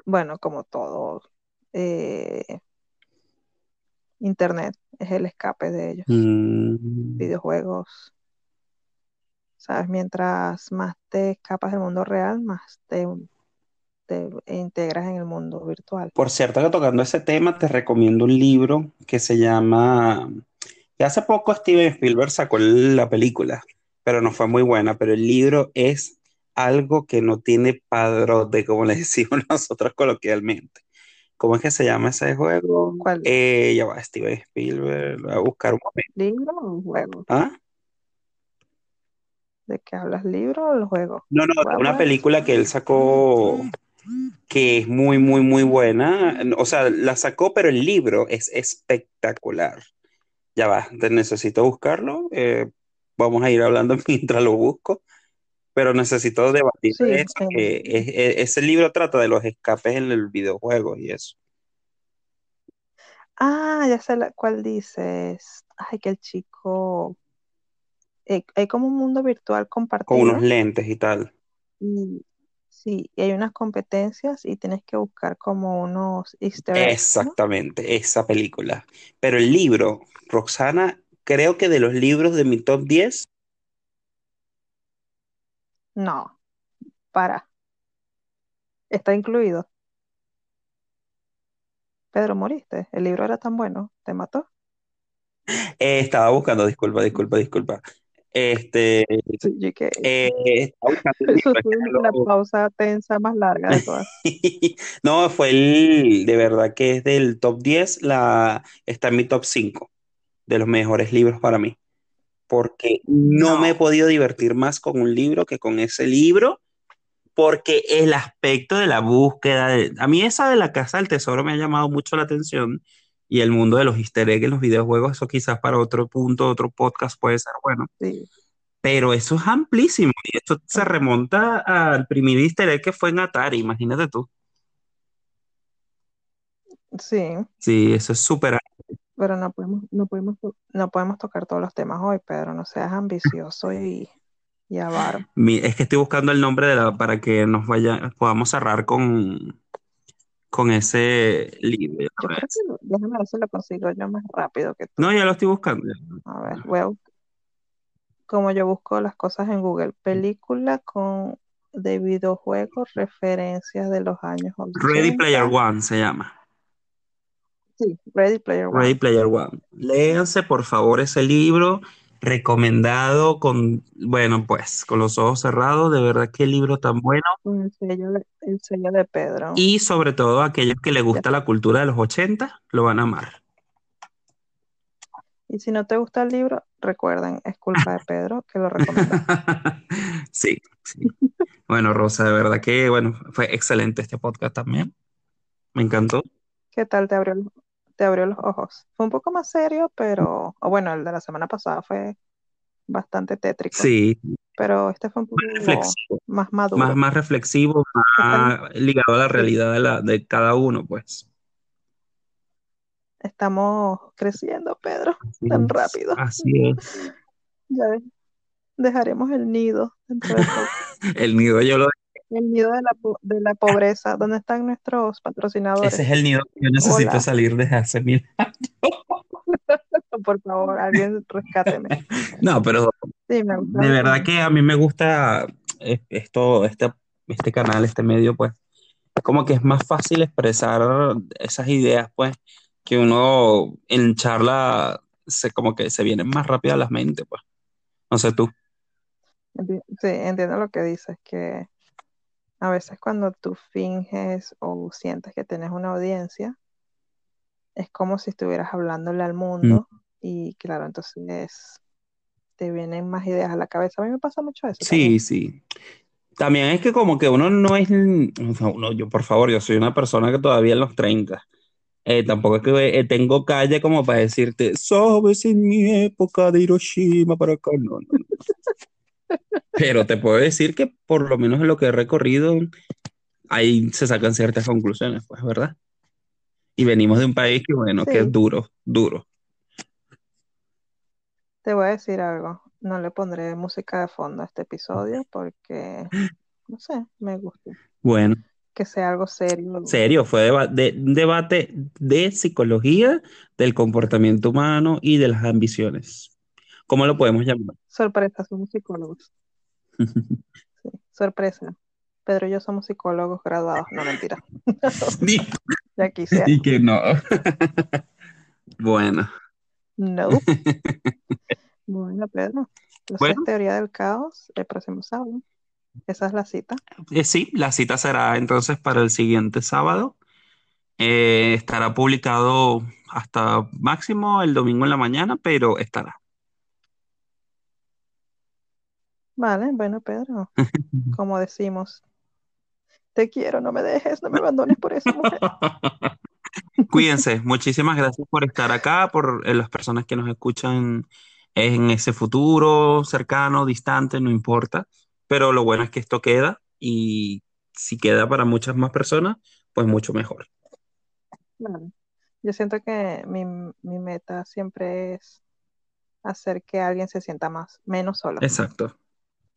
bueno, como todo, eh, Internet es el escape de ellos. Mm, Videojuegos, ¿sabes? Mientras más te escapas del mundo real, más te, te integras en el mundo virtual. Por cierto, que tocando ese tema, te recomiendo un libro que se llama, que hace poco Steven Spielberg sacó la película, pero no fue muy buena, pero el libro es algo que no tiene padrote, como le <laughs> decimos nosotros coloquialmente. ¿Cómo es que se llama ese juego? ¿Cuál? Eh, ya va, Steven Spielberg, voy a buscar un momento. ¿Libro o juego? ¿Ah? ¿De qué hablas? ¿Libro o el juego? No, no, una película que él sacó que es muy, muy, muy buena. O sea, la sacó, pero el libro es espectacular. Ya va, te necesito buscarlo. eh, vamos a ir hablando <laughs> mientras lo busco, pero necesito debatir Sí, eso, que es- es- ese libro trata de los escapes en el videojuego y eso. Ah, ya sé la, cuál dices. Ay, que el chico. eh, hay como un mundo virtual Con compartido unos lentes y tal. y sí, y hay unas competencias y tienes que buscar como unos easter eggs, ¿no? Exactamente, esa película. Pero el libro, Roxana, creo que de los libros de mi top 10, No, para. Está incluido. Pedro, moriste. El libro era tan bueno. ¿Te mató? eh, estaba buscando, disculpa, disculpa, disculpa. Este, Sí, que eh, estaba buscando <laughs> eso fue lo- pausa tensa más larga de todas. <laughs> No, fue el, de verdad que es del top 10, la, está en mi top 5 de los mejores libros para mí, porque no me he No. podido divertir más con un libro que con ese libro, porque el aspecto de la búsqueda, de- a mí esa de la Casa del Tesoro me ha llamado mucho la atención y el mundo de los easter eggs en los videojuegos, eso quizás para otro punto, otro podcast puede ser bueno, Sí, pero eso es amplísimo y esto se remonta al primer easter egg que fue en Atari, imagínate tú. sí, Sí, eso es súper pero no podemos, no podemos, no podemos tocar todos los temas hoy, Pedro. No seas ambicioso y, y avaro. Es que estoy buscando el nombre de la, para que nos vaya, podamos cerrar con, con ese libro. Yo creo que déjame ver si lo consigo yo más rápido que tú. No, ya lo estoy buscando. A ver, como yo busco las cosas en Google, película con de videojuegos, referencias de los años Ready Player 80. One se llama. Sí, Ready Player Ready One. Player One. Léanse, por favor, ese libro recomendado con, bueno, pues, con los ojos cerrados. De verdad, qué libro tan bueno. El sello de, el sello de Pedro. Y sobre todo a aquellos que les gusta la cultura de los 80, lo van a amar. Y si no te gusta el libro, recuerden, es culpa de Pedro que lo recomendó. <laughs> Sí, sí. Bueno, Rosa, de verdad que, bueno, fue excelente este podcast también. Me encantó. ¿Qué tal te abrió, te abrió los ojos? Fue un poco más serio, pero, o bueno, el de la semana pasada fue bastante tétrico, Sí, pero este fue un poco reflexivo, más más, maduro. más reflexivo, Estamos, más ligado a la realidad de, la, de cada uno, pues. estamos creciendo, Pedro, Así tan es, rápido. así es. <laughs> Ya de- dejaremos el nido dentro de poco. <laughs> El nido yo lo... El nido de la, po- de la pobreza. ¿Dónde están nuestros Ese patrocinadores? es el nido que yo necesito Hola, salir desde hace mil. <laughs> por favor, alguien rescáteme. No, pero Sí, me gusta de verdad que a mí me gusta eh, esto, este, este canal, este medio, pues, como que es más fácil expresar esas ideas, pues, que uno en charla se como que se vienen más rápido a la mente, pues. No sé tú. Sí, entiendo lo que dices, que a veces cuando tú finges o sientes que tienes una audiencia, es como si estuvieras hablándole al mundo y claro, entonces te vienen más ideas a la cabeza. A mí me pasa mucho eso. Sí, también. sí. También es que como que uno no es, o sea, uno, yo por favor, yo soy una persona que todavía en los 30. Eh, tampoco es que eh, tengo calle como para decirte, sabes, en mi época de Hiroshima para acá, no, no, no. Pero te puedo decir que por lo menos en lo que he recorrido, ahí se sacan ciertas conclusiones, pues, ¿verdad? Y venimos de un país que, bueno, que es duro, duro. te voy a decir algo. No le pondré música de fondo a este episodio porque, no sé, me gusta Bueno, que sea algo serio. serio, fue deba- de- un debate de psicología, del comportamiento humano y de las ambiciones. ¿Cómo lo podemos llamar? Sorpresa, somos psicólogos. <laughs> Sí, sorpresa. Pedro y yo somos psicólogos graduados. No, mentira. <laughs> <laughs> Ya quisiera. di que no. Bueno, No. Bueno, Pedro. Entonces, bueno, teoría del caos, el próximo sábado. Esa es la cita. eh, sí, la cita será entonces para el siguiente sábado. Eh, estará publicado hasta máximo el domingo en la mañana, pero estará. Vale, bueno, Pedro. <laughs> Como decimos, te quiero, no me dejes, no me abandones por esa mujer. <laughs> Cuídense, muchísimas gracias por estar acá, por eh, las personas que nos escuchan en ese futuro, cercano, distante, no importa, pero lo bueno es que esto queda y si queda para muchas más personas, pues mucho mejor. Yo siento que mi, mi meta siempre es hacer que alguien se sienta más, menos solo. Exacto.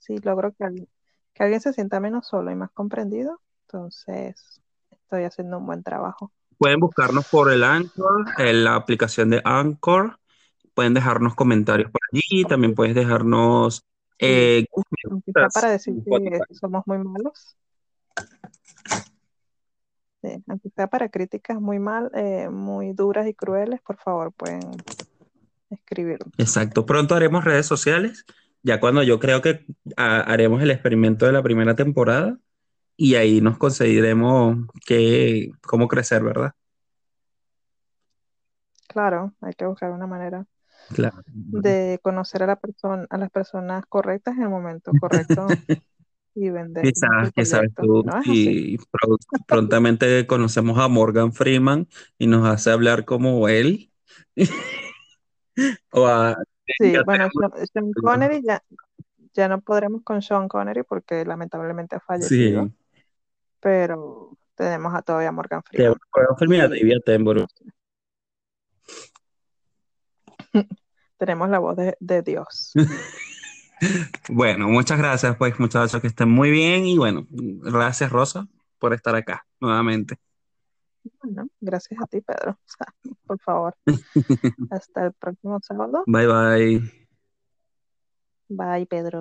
Si logro que alguien, que alguien se sienta menos solo y más comprendido, entonces estoy haciendo un buen trabajo. Pueden buscarnos por el Anchor, en la aplicación de Anchor, pueden dejarnos comentarios por allí, también puedes dejarnos eh, sea para decir que somos muy malos. Sí, aunque sea para críticas muy mal, eh, muy duras y crueles, por favor, pueden escribirlo. Exacto. Pronto haremos redes sociales, ya cuando yo creo que haremos el experimento de la primera temporada y ahí nos conseguiremos que, cómo crecer, ¿verdad? Claro, hay que buscar una manera Claro. de conocer a la persona, a las personas correctas en el momento correcto <laughs> y vender Quizás, quizás tú y pro- prontamente conocemos a Morgan Freeman y nos hace hablar como él. <laughs> O a Sí, ya bueno, tenemos- Sean, Connery ya, ya no podremos con Sean Connery porque lamentablemente ha fallecido, Sí, pero tenemos a todavía Morgan Freeman. Morgan Freeman y a Y David Attenborough. <laughs> tenemos la voz de, de Dios. <laughs> Bueno, muchas gracias, pues, muchachos, que estén muy bien y bueno, gracias, Rosa, por estar acá nuevamente. Bueno, gracias a ti, Pedro. <laughs> O sea, por favor, <laughs> hasta el próximo sábado. Bye, bye. Bye, Pedro.